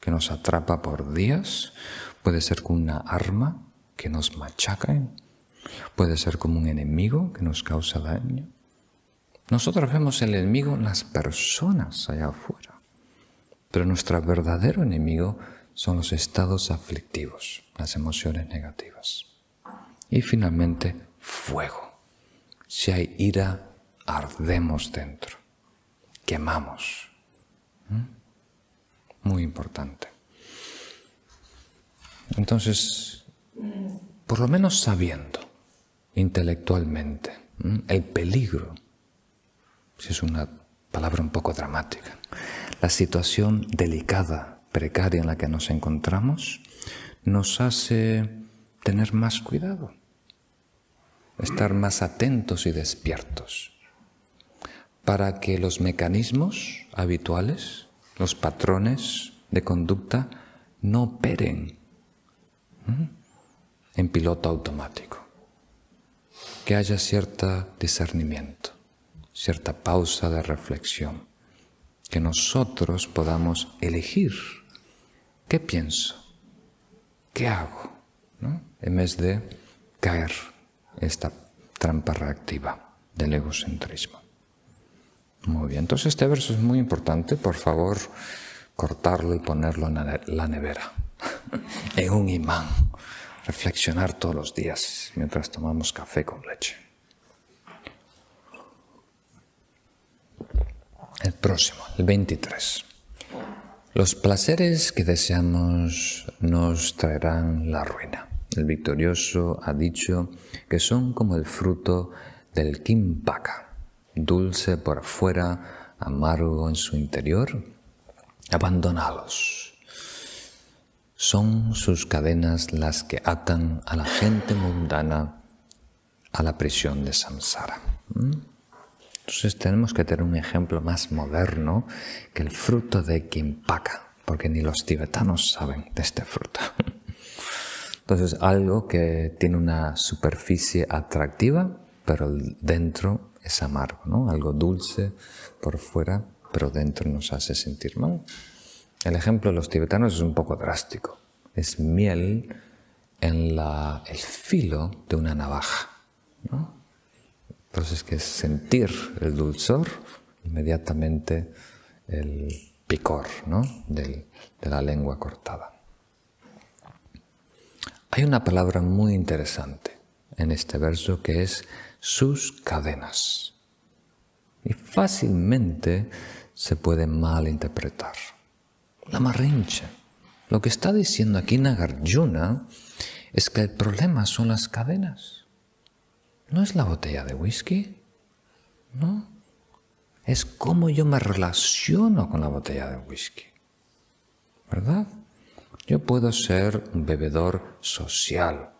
que nos atrapa por días, puede ser como una arma que nos machaca, puede ser como un enemigo que nos causa daño. Nosotros vemos el enemigo en las personas allá afuera, pero nuestro verdadero enemigo son los estados aflictivos, las emociones negativas. Y finalmente, fuego. Si hay ira, ardemos dentro, quemamos. ¿Mm? Muy importante. Entonces, por lo menos sabiendo intelectualmente el peligro, si es una palabra un poco dramática, la situación delicada, precaria en la que nos encontramos, nos hace tener más cuidado estar más atentos y despiertos para que los mecanismos habituales, los patrones de conducta, no operen en piloto automático. Que haya cierto discernimiento, cierta pausa de reflexión, que nosotros podamos elegir qué pienso, qué hago, en vez de caer esta trampa reactiva del egocentrismo. Muy bien, entonces este verso es muy importante, por favor, cortarlo y ponerlo en la nevera, en un imán, reflexionar todos los días mientras tomamos café con leche. El próximo, el 23. Los placeres que deseamos nos traerán la ruina. El victorioso ha dicho que son como el fruto del kimpaka, dulce por fuera, amargo en su interior. Abandonalos. Son sus cadenas las que atan a la gente mundana a la prisión de samsara. ¿Mm? Entonces tenemos que tener un ejemplo más moderno que el fruto de Kimpaka, porque ni los tibetanos saben de este fruto. Entonces, algo que tiene una superficie atractiva, pero dentro es amargo, ¿no? Algo dulce por fuera, pero dentro nos hace sentir mal. El ejemplo de los tibetanos es un poco drástico. Es miel en la, el filo de una navaja. ¿no? Entonces, que es sentir el dulzor, inmediatamente el picor ¿no? de la lengua cortada. Hay una palabra muy interesante en este verso que es sus cadenas. Y fácilmente se puede malinterpretar. La marrincha. Lo que está diciendo aquí Nagarjuna es que el problema son las cadenas. No es la botella de whisky, ¿no? Es cómo yo me relaciono con la botella de whisky. ¿Verdad? Yo puedo ser un bebedor social,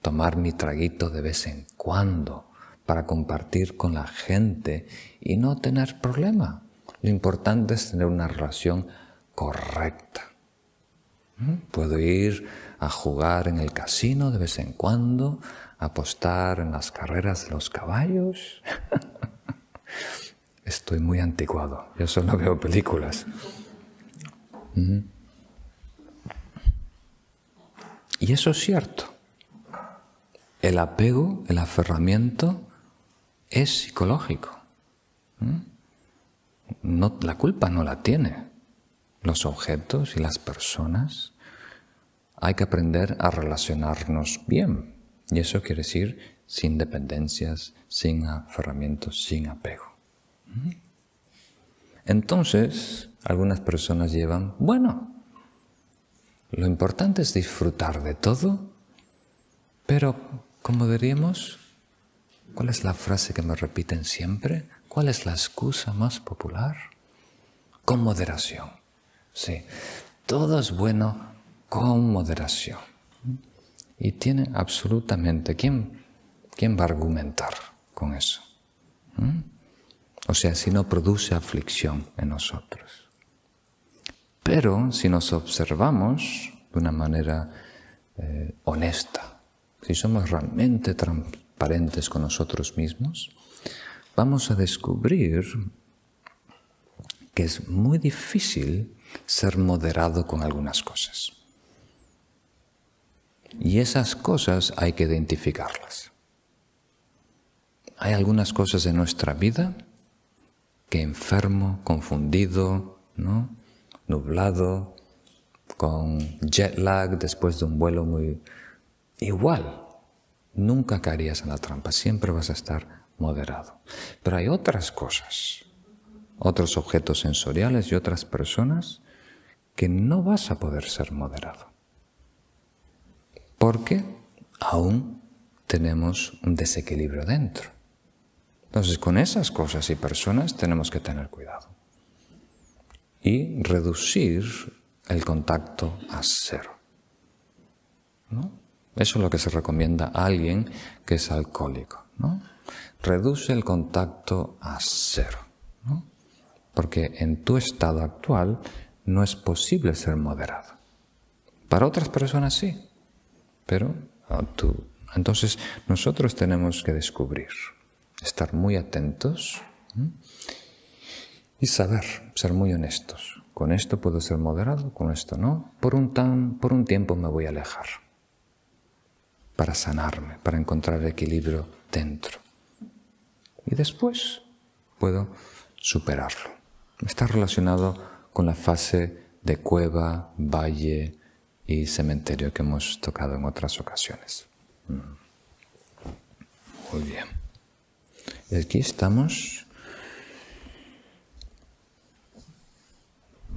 tomar mi traguito de vez en cuando para compartir con la gente y no tener problema. Lo importante es tener una relación correcta. ¿Mm? Puedo ir a jugar en el casino de vez en cuando, apostar en las carreras de los caballos. Estoy muy anticuado, yo solo veo películas. Y eso es cierto. El apego, el aferramiento es psicológico. No, la culpa no la tiene los objetos y las personas. Hay que aprender a relacionarnos bien. Y eso quiere decir sin dependencias, sin aferramientos, sin apego. ¿Mm? Entonces, algunas personas llevan, bueno, lo importante es disfrutar de todo, pero, como diríamos, ¿cuál es la frase que me repiten siempre? ¿Cuál es la excusa más popular? Con moderación. Sí, todo es bueno con moderación. Y tiene absolutamente, ¿quién, quién va a argumentar con eso? ¿Mm? O sea, si no produce aflicción en nosotros. Pero si nos observamos de una manera eh, honesta, si somos realmente transparentes con nosotros mismos, vamos a descubrir que es muy difícil ser moderado con algunas cosas. Y esas cosas hay que identificarlas. Hay algunas cosas en nuestra vida que enfermo, confundido, ¿no? nublado, con jet lag después de un vuelo muy... Igual, nunca caerías en la trampa, siempre vas a estar moderado. Pero hay otras cosas, otros objetos sensoriales y otras personas que no vas a poder ser moderado. Porque aún tenemos un desequilibrio dentro. Entonces, con esas cosas y personas tenemos que tener cuidado y reducir el contacto a cero. Eso es lo que se recomienda a alguien que es alcohólico. Reduce el contacto a cero. Porque en tu estado actual no es posible ser moderado. Para otras personas sí, pero ah, tú. Entonces nosotros tenemos que descubrir, estar muy atentos y saber, ser muy honestos. Con esto puedo ser moderado, con esto no. Por un, tan, por un tiempo me voy a alejar para sanarme, para encontrar equilibrio dentro. Y después puedo superarlo. Está relacionado con la fase de cueva, valle y cementerio que hemos tocado en otras ocasiones. Mm. Muy bien. Y aquí estamos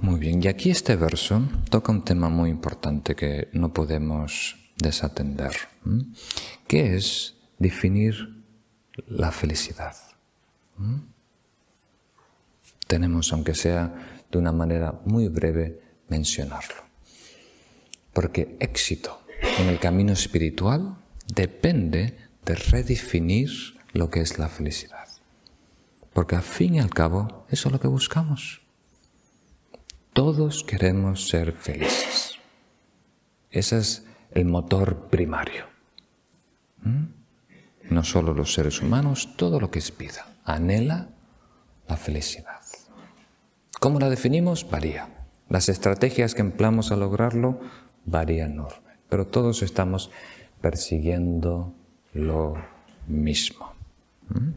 Muy bien, y aquí este verso toca un tema muy importante que no podemos desatender, que es definir la felicidad. Tenemos, aunque sea de una manera muy breve, mencionarlo. Porque éxito en el camino espiritual depende de redefinir lo que es la felicidad. Porque al fin y al cabo, eso es lo que buscamos. Todos queremos ser felices. Ese es el motor primario. ¿Mm? No solo los seres humanos, todo lo que es vida anhela la felicidad. ¿Cómo la definimos? Varía. Las estrategias que empleamos a lograrlo varían enorme, pero todos estamos persiguiendo lo mismo. ¿Mm?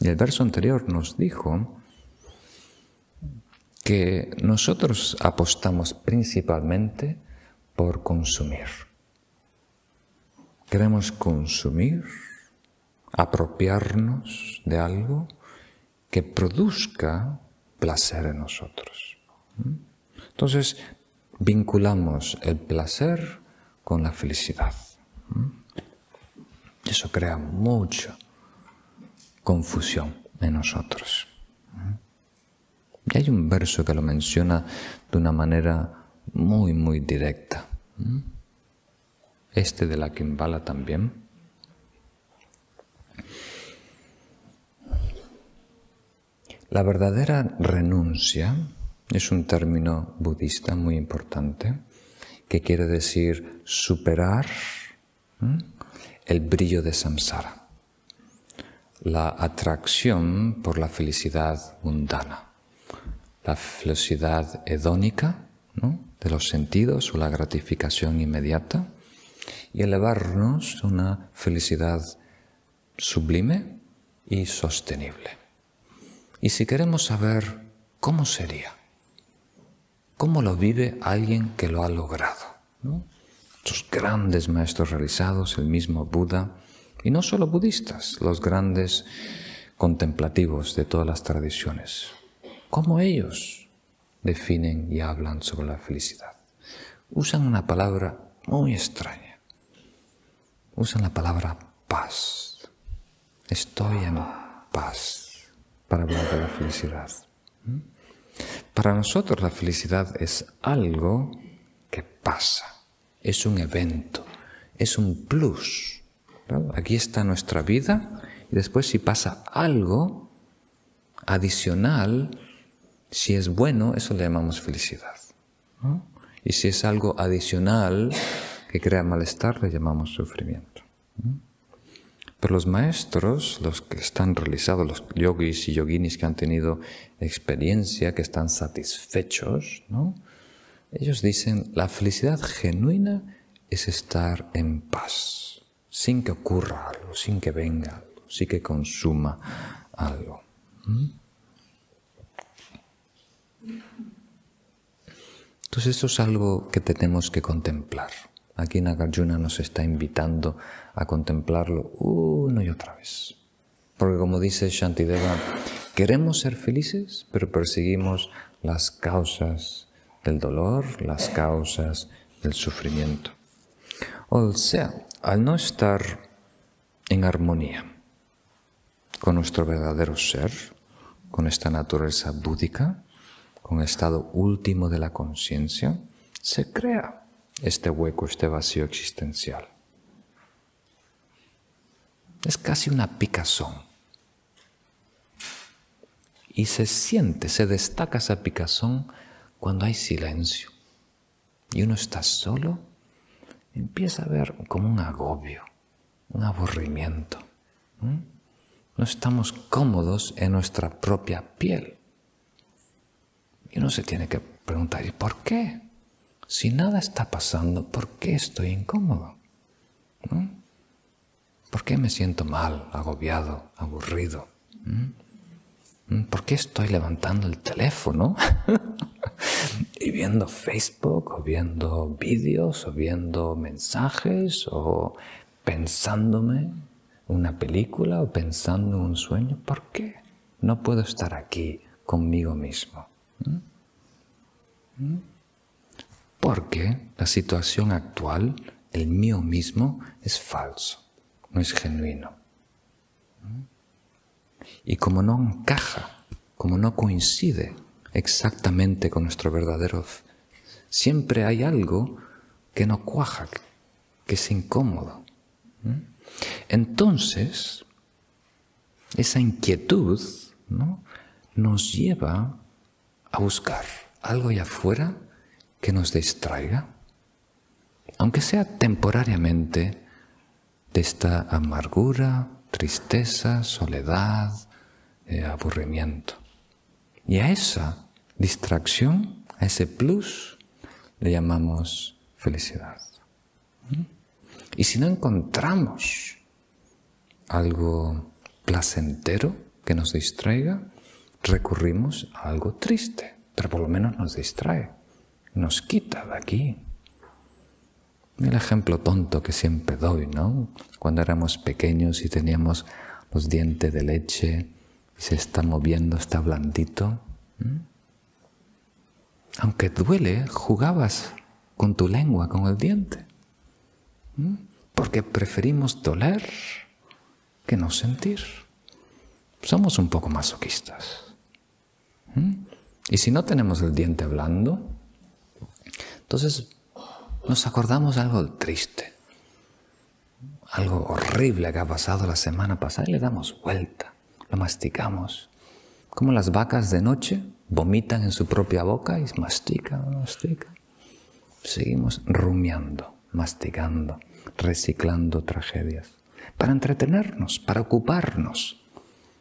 Y el verso anterior nos dijo que nosotros apostamos principalmente por consumir. Queremos consumir, apropiarnos de algo que produzca placer en nosotros. Entonces, vinculamos el placer con la felicidad. Eso crea mucha confusión en nosotros. Y hay un verso que lo menciona de una manera muy, muy directa. Este de la Kimbala también. La verdadera renuncia es un término budista muy importante que quiere decir superar el brillo de samsara, la atracción por la felicidad mundana, la felicidad hedónica de los sentidos o la gratificación inmediata y elevarnos a una felicidad sublime y sostenible. Y si queremos saber cómo sería, cómo lo vive alguien que lo ha logrado, ¿no? grandes maestros realizados, el mismo Buda, y no solo budistas, los grandes contemplativos de todas las tradiciones, cómo ellos definen y hablan sobre la felicidad. Usan una palabra muy extraña. Usan la palabra paz. Estoy en paz para hablar de la felicidad. ¿Mm? Para nosotros la felicidad es algo que pasa, es un evento, es un plus. Aquí está nuestra vida y después si pasa algo adicional, si es bueno, eso le llamamos felicidad. Y si es algo adicional que crea malestar, le llamamos sufrimiento. Pero los maestros, los que están realizados, los yogis y yoginis que han tenido experiencia, que están satisfechos, ¿no? ellos dicen, la felicidad genuina es estar en paz, sin que ocurra algo, sin que venga algo, sin que consuma algo. Entonces esto es algo que tenemos que contemplar. Aquí Nagarjuna nos está invitando a contemplarlo una y otra vez. Porque como dice Shantideva, queremos ser felices, pero perseguimos las causas del dolor, las causas del sufrimiento. O sea, al no estar en armonía con nuestro verdadero ser, con esta naturaleza búdica, con el estado último de la conciencia, se crea este hueco, este vacío existencial. Es casi una picazón. Y se siente, se destaca esa picazón cuando hay silencio. Y uno está solo, empieza a ver como un agobio, un aburrimiento. No estamos cómodos en nuestra propia piel. Y uno se tiene que preguntar, ¿y por qué? Si nada está pasando, ¿por qué estoy incómodo? ¿Por qué me siento mal, agobiado, aburrido? ¿Mm? ¿Por qué estoy levantando el teléfono y viendo Facebook o viendo vídeos o viendo mensajes o pensándome una película o pensando en un sueño? ¿Por qué no puedo estar aquí conmigo mismo? ¿Mm? ¿Mm? Porque la situación actual, el mío mismo, es falso, no es genuino. Y como no encaja, como no coincide exactamente con nuestro verdadero, siempre hay algo que no cuaja, que es incómodo. Entonces, esa inquietud nos lleva a buscar algo allá afuera que nos distraiga, aunque sea temporariamente, de esta amargura, tristeza, soledad, eh, aburrimiento. Y a esa distracción, a ese plus, le llamamos felicidad. ¿Mm? Y si no encontramos algo placentero que nos distraiga, recurrimos a algo triste, pero por lo menos nos distrae nos quita de aquí. El ejemplo tonto que siempre doy, ¿no? Cuando éramos pequeños y teníamos los dientes de leche y se está moviendo, está blandito. Aunque duele, jugabas con tu lengua, con el diente. Porque preferimos doler que no sentir. somos un poco masoquistas. ¿Mm? Y si no tenemos el diente blando, entonces nos acordamos algo triste, algo horrible que ha pasado la semana pasada y le damos vuelta, lo masticamos. Como las vacas de noche vomitan en su propia boca y mastican, mastican. Seguimos rumiando, masticando, reciclando tragedias, para entretenernos, para ocuparnos.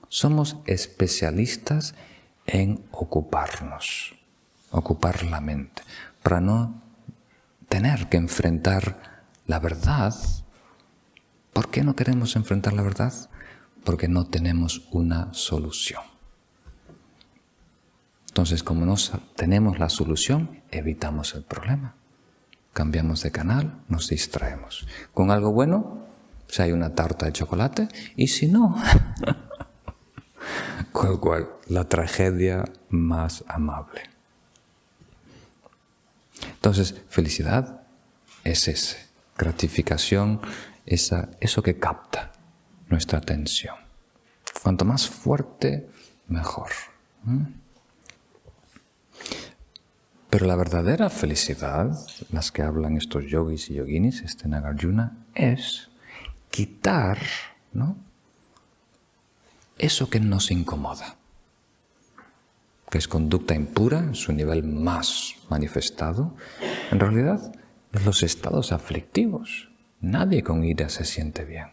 Somos especialistas en ocuparnos, ocupar la mente, para no tener que enfrentar la verdad. ¿Por qué no queremos enfrentar la verdad? Porque no tenemos una solución. Entonces, como no tenemos la solución, evitamos el problema. Cambiamos de canal, nos distraemos. Con algo bueno, si hay una tarta de chocolate, y si no, con cual, la tragedia más amable. Entonces, felicidad es ese, gratificación, esa, eso que capta nuestra atención. Cuanto más fuerte, mejor. Pero la verdadera felicidad, las que hablan estos yogis y yoginis, este Nagarjuna, es quitar ¿no? eso que nos incomoda, que es conducta impura su nivel más manifestado, en realidad los estados aflictivos. Nadie con ira se siente bien.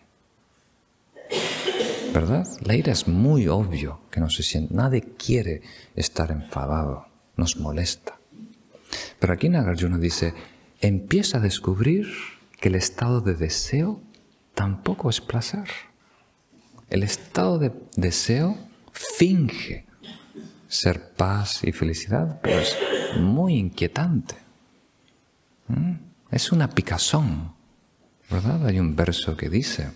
¿Verdad? La ira es muy obvio que no se siente. Nadie quiere estar enfadado, nos molesta. Pero aquí Nagarjuna dice, empieza a descubrir que el estado de deseo tampoco es placer. El estado de deseo finge ser paz y felicidad, pero es muy inquietante. ¿Mm? Es una picazón, ¿verdad? Hay un verso que dice,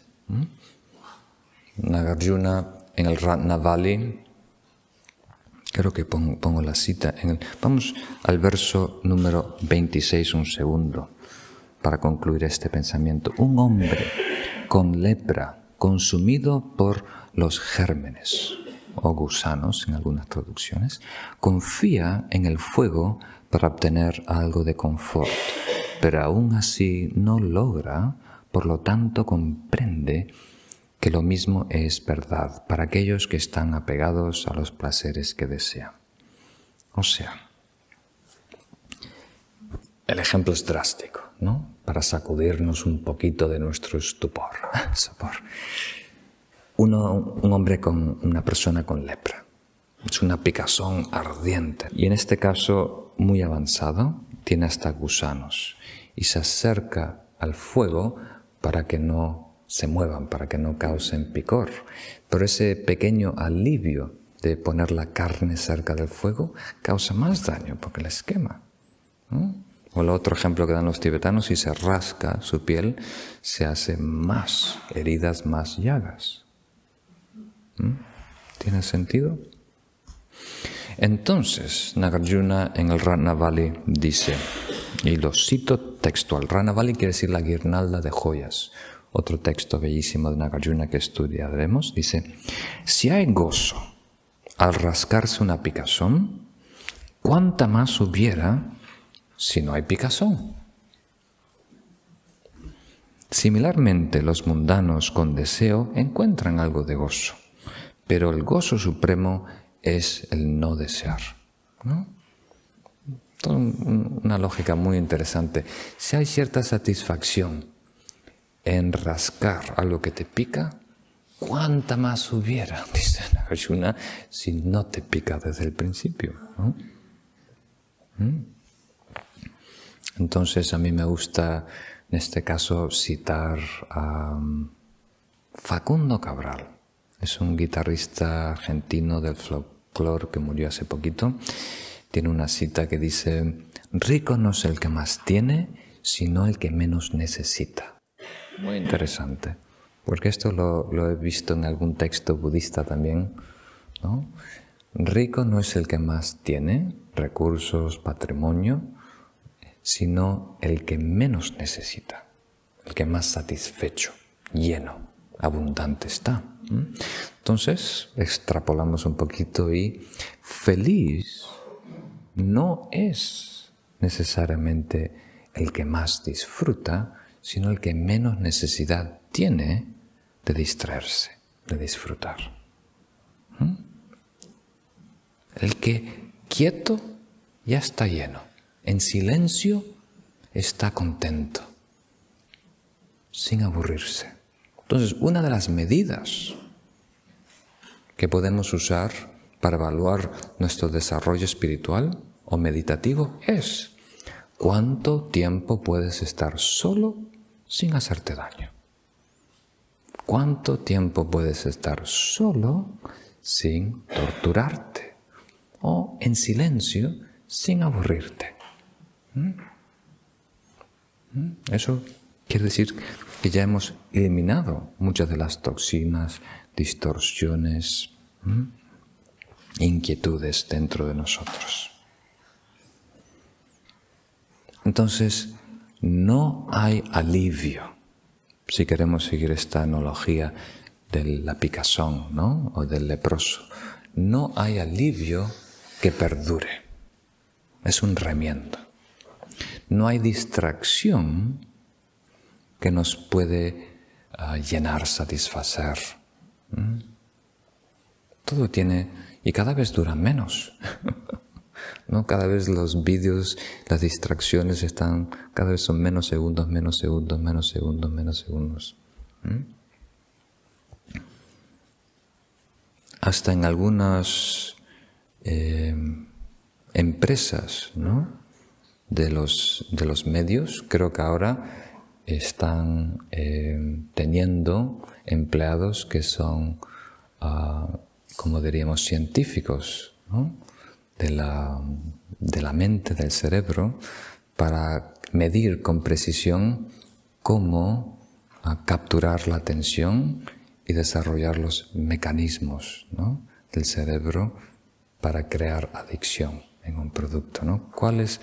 Nagarjuna en el Ratnavali Creo que pongo, la cita. Vamos al verso número 26 un segundo para concluir este pensamiento. Un hombre con lepra consumido por los gérmenes o gusanos en algunas traducciones, confía en el fuego para obtener algo de confort, pero aún así no logra, por lo tanto comprende que lo mismo es verdad para aquellos que están apegados a los placeres que desean. O sea, el ejemplo es drástico, ¿no? Para sacudirnos un poquito de nuestro estupor. Uno, un hombre con una persona con lepra. Es una picazón ardiente y en este caso muy avanzado, tiene hasta gusanos y se acerca al fuego para que no se muevan para que no causen picor. Pero ese pequeño alivio de poner la carne cerca del fuego causa más daño porque les quema. O el otro ejemplo que dan los tibetanos, si se rasca su piel, se hace más heridas, más llagas. ¿Tiene sentido? Entonces, Nagarjuna en el Ranavali dice, y lo cito textual, Ranavali quiere decir la guirnalda de joyas, otro texto bellísimo de Nagarjuna que estudiaremos, dice, si hay gozo al rascarse una picazón, ¿cuánta más hubiera si no hay picazón? Similarmente, los mundanos con deseo encuentran algo de gozo, pero el gozo supremo es el no desear. Una lógica muy interesante. Si hay cierta satisfacción en rascar algo que te pica, ¿cuánta más hubiera, dice Nagarjuna, si no te pica desde el principio? ¿Mm? Entonces a mí me gusta en este caso citar a um, Facundo Cabral. Es un guitarrista argentino del folclore que murió hace poquito. Tiene una cita que dice, rico no es el que más tiene, sino el que menos necesita. Muy interesante, porque esto lo, he visto en algún texto budista también. Rico no es el que más tiene recursos, patrimonio, sino el que menos necesita, el que más satisfecho, lleno, abundante está. Entonces, extrapolamos un poquito y feliz no es necesariamente el que más disfruta, sino el que menos necesidad tiene de distraerse, de disfrutar. ¿Mm? El que quieto ya está lleno, en silencio está contento, sin aburrirse. Entonces, una de las medidas que podemos usar para evaluar nuestro desarrollo espiritual o meditativo es cuánto tiempo puedes estar solo sin hacerte daño. ¿Cuánto tiempo puedes estar solo sin torturarte? O en silencio sin aburrirte. ¿Mm? ¿Mm? Eso quiere decir que ya hemos eliminado muchas de las toxinas, distorsiones, inquietudes dentro de nosotros. Entonces, no hay alivio, si queremos seguir esta analogía de la picazón ¿no? o del leproso, no hay alivio que perdure. Es un remiendo. No hay distracción que nos puede llenar, satisfacer. Todo tiene, y cada vez dura menos. ¿no? Cada vez los vídeos, las distracciones están, cada vez son menos segundos, menos segundos, menos segundos, menos segundos. Hasta en algunas em, empresas de, los, de los medios, creo que ahora están em, teniendo empleados que son, uh, como diríamos, científicos, de la, de la mente, del cerebro, para medir con precisión cómo capturar la atención y desarrollar los mecanismos del cerebro para crear adicción en un producto. ¿Cuáles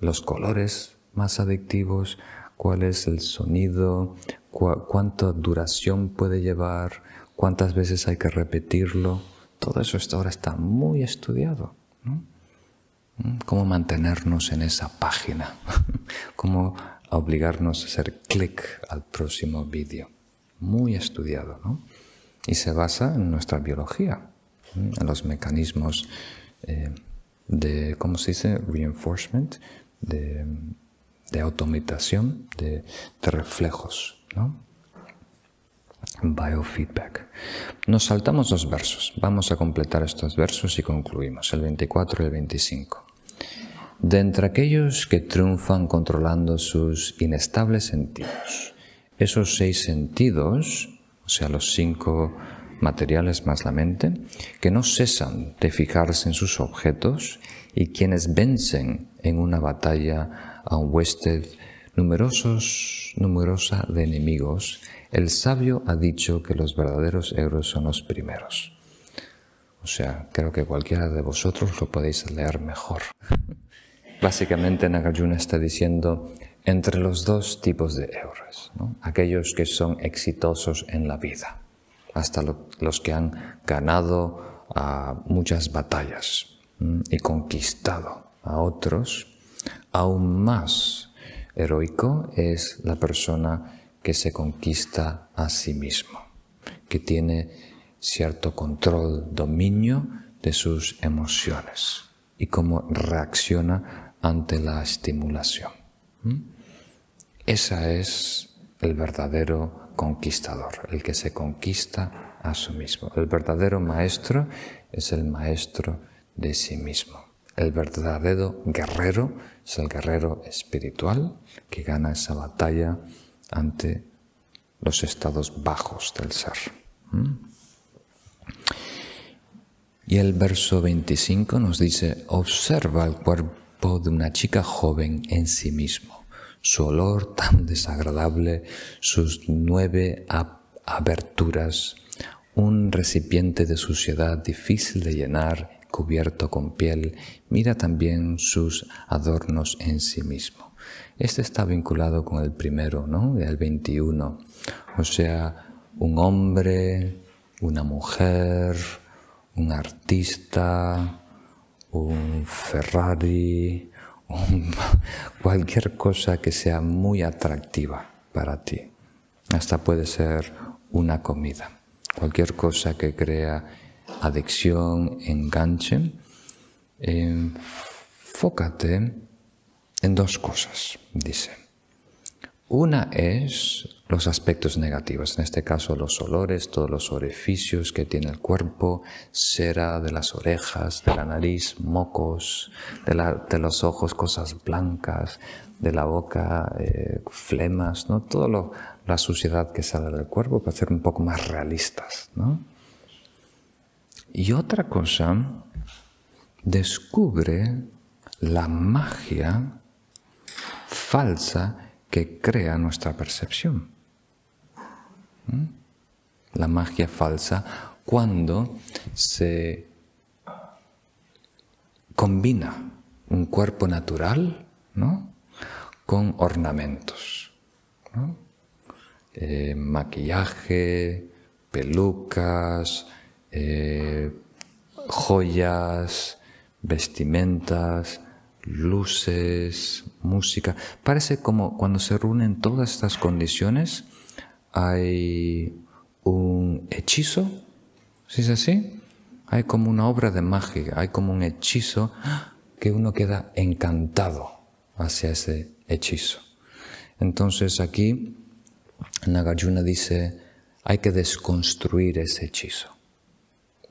los colores más adictivos? ¿Cuál es el sonido? ¿Cuánta duración puede llevar? ¿Cuántas veces hay que repetirlo? Todo eso ahora está muy estudiado. ¿Mm? Cómo mantenernos en esa página, cómo obligarnos a hacer clic al próximo vídeo. Muy estudiado, ¿no? Y se basa en nuestra biología, en los mecanismos eh, de, ¿cómo se dice? Reinforcement, de, de automatación, de, de reflejos, ¿no? Biofeedback. Nos saltamos dos versos. Vamos a completar estos versos y concluimos, el 24 y el 25. De entre aquellos que triunfan controlando sus inestables sentidos, esos seis sentidos, o sea, los cinco materiales más la mente, que no cesan de fijarse en sus objetos y quienes vencen en una batalla a un huésped numerosos, numerosa de enemigos, el sabio ha dicho que los verdaderos euros son los primeros. O sea, creo que cualquiera de vosotros lo podéis leer mejor. Básicamente Nagarjuna está diciendo entre los dos tipos de euros, aquellos que son exitosos en la vida, hasta los que han ganado muchas batallas y conquistado a otros, aún más heroico es la persona que se conquista a sí mismo, que tiene cierto control, dominio de sus emociones y cómo reacciona ante la estimulación. ¿Mm? Ese es el verdadero conquistador, el que se conquista a sí mismo. El verdadero maestro es el maestro de sí mismo. El verdadero guerrero es el guerrero espiritual que gana esa batalla ante los estados bajos del ser. ¿Mm? Y el verso 25 nos dice, observa el cuerpo de una chica joven en sí mismo, su olor tan desagradable, sus nueve aberturas, un recipiente de suciedad difícil de llenar, cubierto con piel, mira también sus adornos en sí mismo. Este está vinculado con el primero, ¿no? El 21. O sea, un hombre una mujer, un artista, un Ferrari, cualquier cosa que sea muy atractiva para ti. Hasta puede ser una comida. Cualquier cosa que crea adicción, enganche. Enfócate en dos cosas, dice. Una es los aspectos negativos, en este caso los olores, todos los orificios que tiene el cuerpo, cera de las orejas, de la nariz, mocos, de, los ojos, cosas blancas, de la boca, eh, flemas, ¿no? Toda la suciedad que sale del cuerpo para ser un poco más realistas. ¿no? Y otra cosa, descubre la magia falsa que crea nuestra percepción. ¿Mm? La magia falsa cuando se combina un cuerpo natural con ornamentos. Eh, maquillaje, pelucas, eh, joyas, vestimentas, luces, música. Parece como cuando se reúnen todas estas condiciones, hay un hechizo, ¿sí es así? Hay como una obra de magia, hay como un hechizo que uno queda encantado hacia ese hechizo. Entonces aquí Nagarjuna dice, hay que desconstruir ese hechizo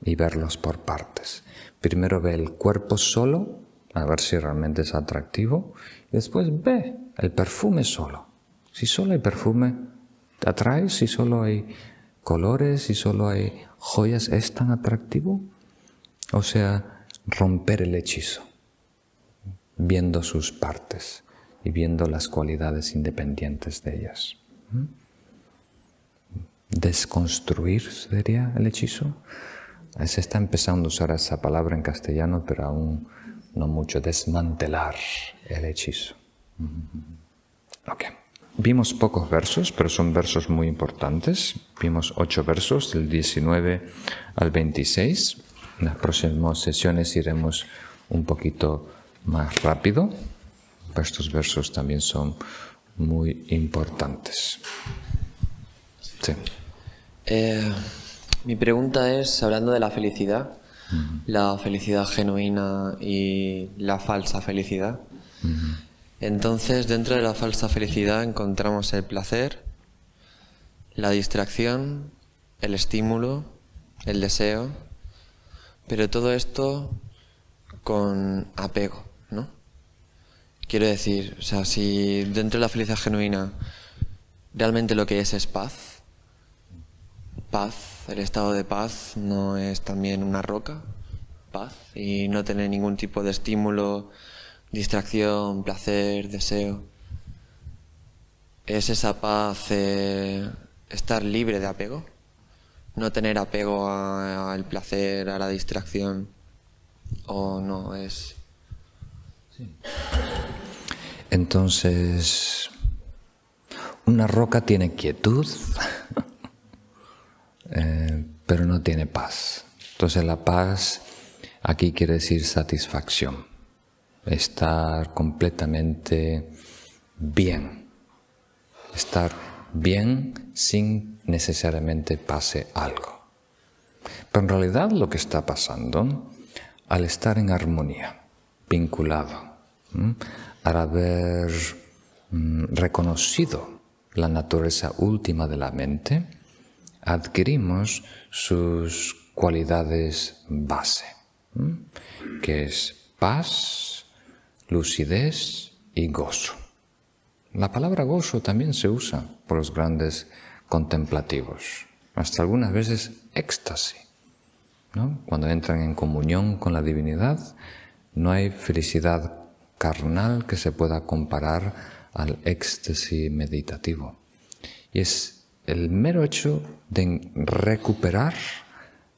y verlos por partes. Primero ve el cuerpo solo a ver si realmente es atractivo. Y después ve el perfume solo. Si solo hay perfume, te atrae, si solo hay colores, si solo hay joyas, ¿es tan atractivo? O sea, romper el hechizo, viendo sus partes y viendo las cualidades independientes de ellas. ¿Mm? Desconstruir sería el hechizo. Se está empezando a usar esa palabra en castellano, pero aún no mucho, desmantelar el hechizo. Ok. Vimos pocos versos, pero son versos muy importantes. Vimos ocho versos, del 19 al 26. En las próximas sesiones iremos un poquito más rápido. Estos versos también son muy importantes. Sí. Eh, mi pregunta es, hablando de la felicidad, la felicidad genuina y la falsa felicidad. Entonces, dentro de la falsa felicidad encontramos el placer, la distracción, el estímulo, el deseo, pero todo esto con apego, ¿no? Quiero decir, o sea, si dentro de la felicidad genuina realmente lo que es es paz, paz, el estado de paz no es también una roca, paz, y no tener ningún tipo de estímulo, distracción, placer, deseo. Es esa paz eh, estar libre de apego, no tener apego al placer, a la distracción, o no es. Entonces, una roca tiene quietud. Eh, pero no tiene paz. Entonces la paz aquí quiere decir satisfacción, estar completamente bien, estar bien sin necesariamente pase algo. Pero en realidad lo que está pasando, al estar en armonía, vinculado, al haber mm, reconocido la naturaleza última de la mente, adquirimos sus cualidades base, que es paz, lucidez y gozo. La palabra gozo también se usa por los grandes contemplativos, hasta algunas veces éxtasis. Cuando entran en comunión con la divinidad, no hay felicidad carnal que se pueda comparar al éxtasis meditativo. Y es el mero hecho de recuperar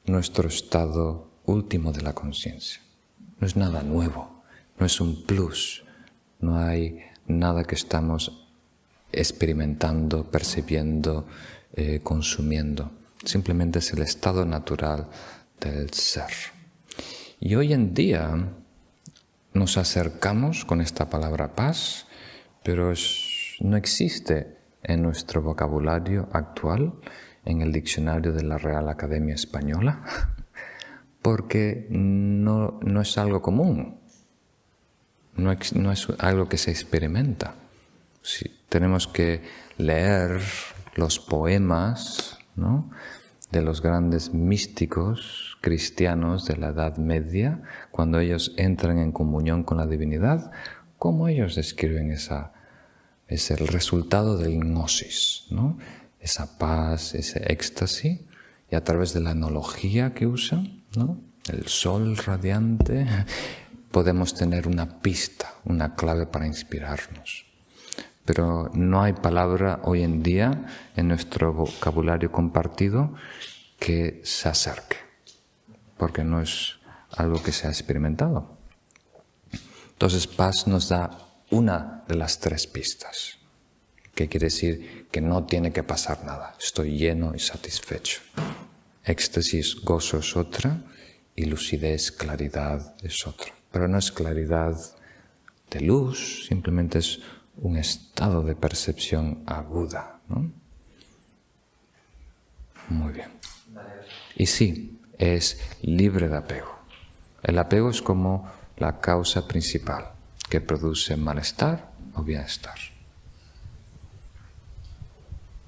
nuestro estado último de la conciencia. No es nada nuevo, no es un plus, no hay nada que estamos experimentando, percibiendo, eh, consumiendo. simplemente es el estado natural del ser. Y hoy en día nos acercamos con esta palabra paz, pero no existe en nuestro vocabulario actual, en el diccionario de la Real Academia Española, porque no, es algo común, no, es algo que se experimenta. tenemos que leer los poemas de los grandes místicos cristianos de la Edad Media, cuando ellos entran en comunión con la divinidad, cómo ellos describen esa, es el resultado del gnosis, ¿no? esa paz, ese éxtasis, y a través de la analogía que usan, ¿no? el sol radiante, podemos tener una pista, una clave para inspirarnos. Pero no hay palabra hoy en día en nuestro vocabulario compartido que se acerque, porque no es algo que se ha experimentado. Entonces, paz nos da una de las tres pistas, que quiere decir que no tiene que pasar nada, estoy lleno y satisfecho. Éxtasis, gozo es otra y lucidez, claridad es otra. Pero no es claridad de luz, simplemente es un estado de percepción aguda. Muy bien. Y sí, es libre de apego. El apego es como la causa principal que produce malestar o bienestar.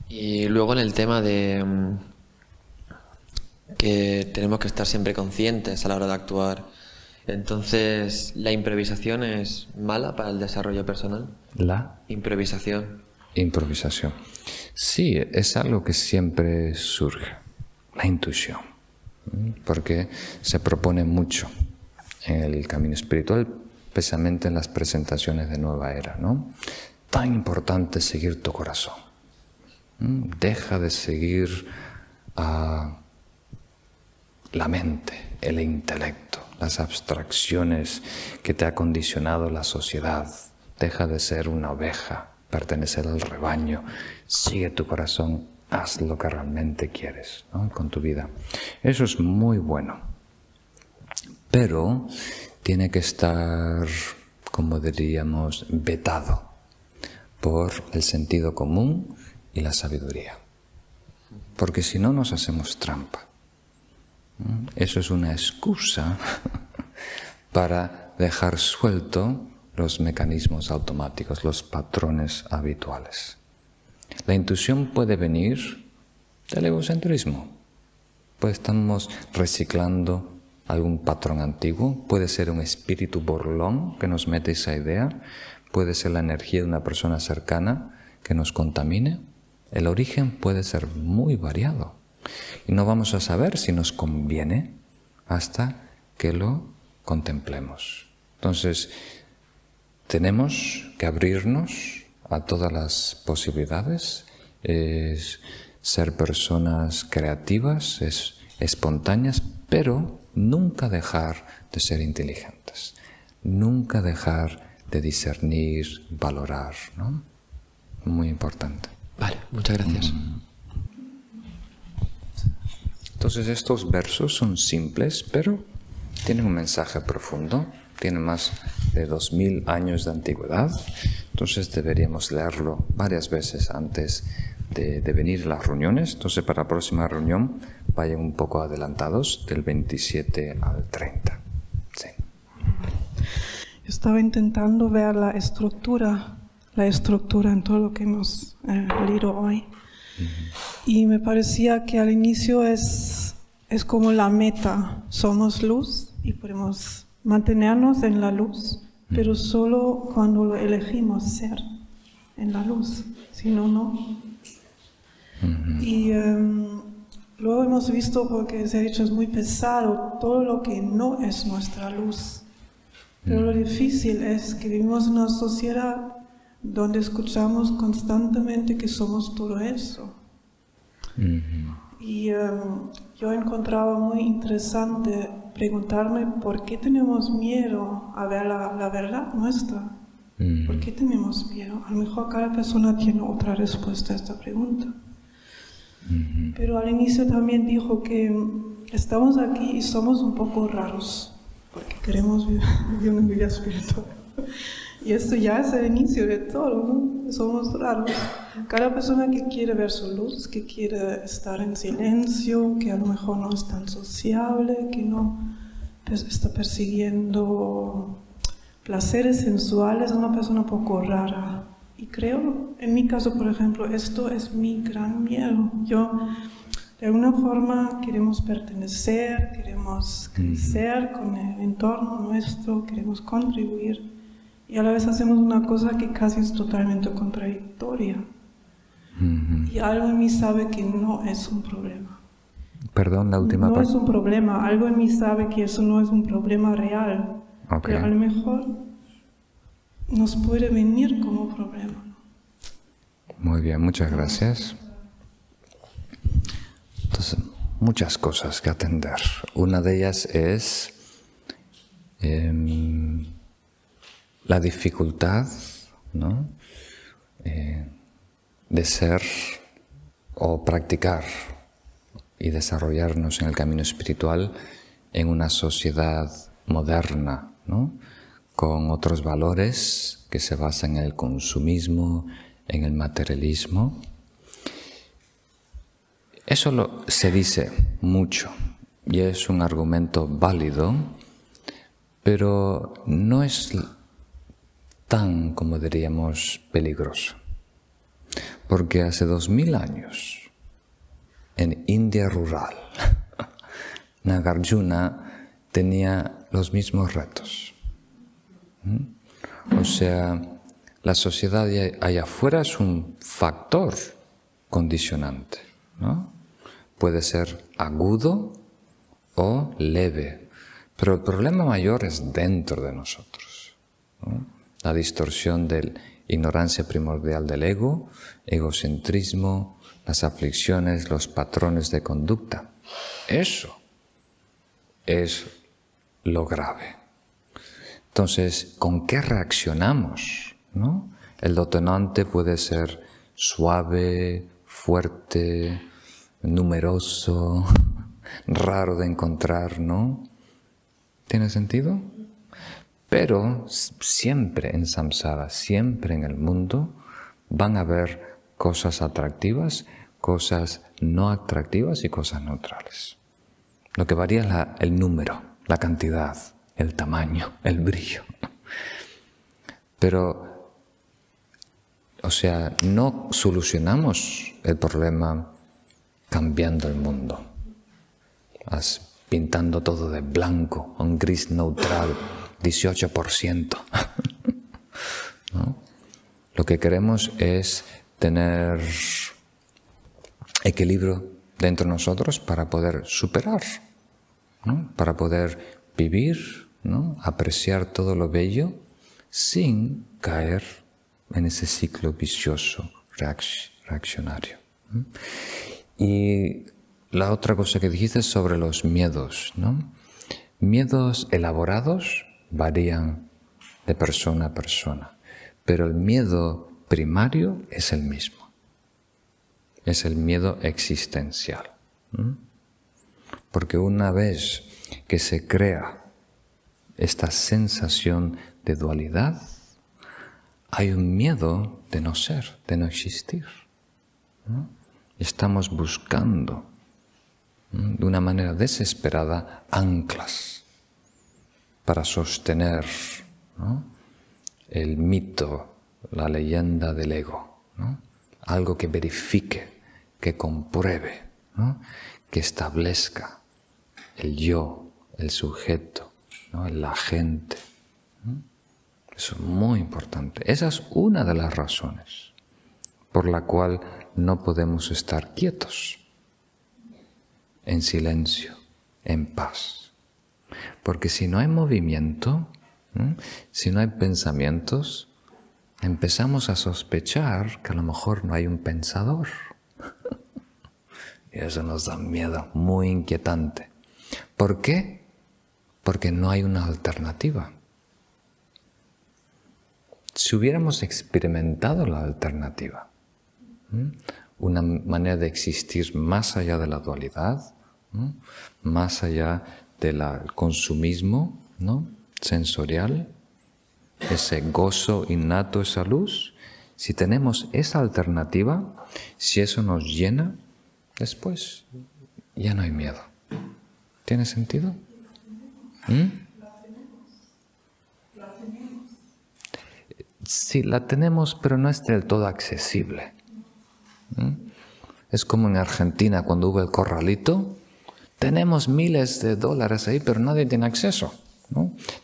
Y luego en el tema de mm, que tenemos que estar siempre conscientes a la hora de actuar. Entonces, ¿la improvisación es mala para el desarrollo personal? ¿La? Improvisación. Improvisación. Sí, es algo que siempre surge, la intuición, porque se propone mucho en el camino espiritual, especialmente en las presentaciones de Nueva Era, ¿no? Tan importante seguir tu corazón. Deja de seguir a la mente, el intelecto, las abstracciones que te ha condicionado la sociedad. Deja de ser una oveja, pertenecer al rebaño. Sigue tu corazón, haz lo que realmente quieres con tu vida. Eso es muy bueno. Pero tiene que estar, como diríamos, vetado por el sentido común y la sabiduría. Porque si no nos hacemos trampa. Eso es una excusa para dejar suelto los mecanismos automáticos, los patrones habituales. La intuición puede venir del egocentrismo. Pues estamos reciclando algún patrón antiguo, puede ser un espíritu borlón que nos mete esa idea, puede ser la energía de una persona cercana que nos contamine. El origen puede ser muy variado y no vamos a saber si nos conviene hasta que lo contemplemos. Entonces, tenemos que abrirnos a todas las posibilidades, es ser personas creativas, es espontáneas, pero nunca dejar de ser inteligentes, nunca dejar de discernir, valorar, ¿no? Muy importante. Vale, muchas gracias. Mm. Entonces estos versos son simples, pero tienen un mensaje profundo, tienen más de dos mil años de antigüedad, entonces deberíamos leerlo varias veces antes de, venir a las reuniones. Entonces para la próxima reunión vayan un poco adelantados del 27 al 30. Sí. Estaba intentando ver la estructura, la estructura en todo lo que hemos eh, leído hoy. Y me parecía que al inicio es, es como la meta. Somos luz y podemos mantenernos en la luz, pero solo cuando lo elegimos ser en la luz. Si no, no. Y em, luego hemos visto, porque se ha dicho, es muy pesado todo lo que no es nuestra luz. Pero lo difícil es que vivimos en una sociedad donde escuchamos constantemente que somos todo eso. Y em, yo encontraba muy interesante preguntarme por qué tenemos miedo a ver la, verdad nuestra. ¿Por qué tenemos miedo? A lo mejor cada persona tiene otra respuesta a esta pregunta. Pero al inicio también dijo que estamos aquí y somos un poco raros, porque queremos vivir una vida espiritual. Y esto ya es el inicio de todo. Somos raros. Cada persona que quiere ver su luz, que quiere estar en silencio, que a lo mejor no es tan sociable, que no está persiguiendo placeres sensuales, es una persona un poco rara. Y creo, en mi caso, por ejemplo, esto es mi gran miedo. Yo, de alguna forma, queremos pertenecer, queremos crecer con el entorno nuestro, queremos contribuir y a la vez hacemos una cosa que casi es totalmente contradictoria. Y algo en mí sabe que no es un problema. Perdón, la última parte. No es un problema, algo en mí sabe que eso no es un problema real. Pero a lo mejor nos puede venir como problema. Muy bien, muchas gracias. Entonces, muchas cosas que atender. Una de ellas es em, la dificultad eh, de ser o practicar y desarrollarnos en el camino espiritual en una sociedad moderna, con otros valores que se basan en el consumismo, en el materialismo. Eso se dice mucho y es un argumento válido, pero no es tan, como diríamos, peligroso. Porque hace dos mil años, en India rural, Nagarjuna tenía los mismos retos. O sea, la sociedad allá afuera es un factor condicionante. ¿no? Puede ser agudo o leve, pero el problema mayor es dentro de nosotros. ¿no? la distorsión de ignorancia primordial del ego, egocentrismo, las aflicciones, los patrones de conducta. Eso es lo grave. Entonces, ¿con qué reaccionamos? ¿No? El detonante puede ser suave, fuerte, numeroso, raro de encontrar, ¿no? ¿Tiene sentido? Pero siempre en samsara, siempre en el mundo, van a haber cosas atractivas, cosas no atractivas y cosas neutrales. Lo que varía es el número, la cantidad, el tamaño, el brillo. Pero, o sea, no solucionamos el problema cambiando el mundo, pintando todo de blanco, un gris neutral 18%. Lo que queremos es tener equilibrio dentro de nosotros para poder superar, para poder vivir, apreciar todo lo bello sin caer en ese ciclo vicioso reaccionario. Y la otra cosa que dijiste sobre los miedos, ¿no? Miedos elaborados varían de persona a persona, pero el miedo primario es el mismo. Es el miedo existencial. Porque una vez que se crea esta sensación de dualidad, hay un miedo de no ser, de no existir. Estamos buscando de una manera desesperada anclas para sostener el mito, la leyenda del ego, algo que verifique, que compruebe, que establezca el yo, el sujeto, el agente. Eso es muy importante. Esa es una de las razones por la cual no podemos estar quietos, en silencio, en paz. Porque si no hay movimiento, si no hay pensamientos, empezamos a sospechar que a lo mejor no hay un pensador. y eso nos da miedo, muy inquietante. ¿Por qué? Porque no hay una alternativa. Si hubiéramos experimentado la alternativa, una manera de existir más allá de la dualidad, más allá del consumismo ¿no? sensorial, ese gozo innato, esa luz. Si tenemos esa alternativa, si eso nos llena, después ya no hay miedo. ¿Tiene sentido? ¿Mm? Sí, la tenemos, pero no es del todo accesible. ¿Mm? Es como en Argentina cuando hubo el corralito. Tenemos miles de dólares ahí, pero nadie tiene acceso.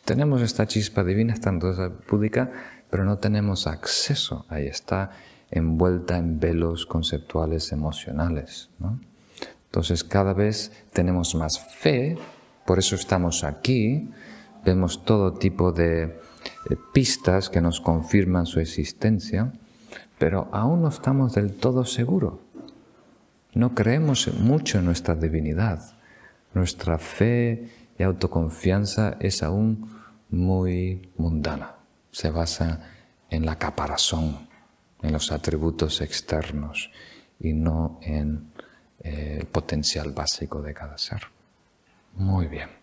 Tenemos esta chispa divina, esta entonces pública, pero no tenemos acceso. Ahí está envuelta en velos conceptuales emocionales. Entonces cada vez tenemos más fe, por eso estamos aquí, vemos todo tipo de eh, pistas que nos confirman su existencia, pero aún no estamos del todo seguros. No creemos mucho en nuestra divinidad. Nuestra fe y autoconfianza es aún muy mundana. Se basa en la caparazón, en los atributos externos y no en el potencial básico de cada ser. Muy bien.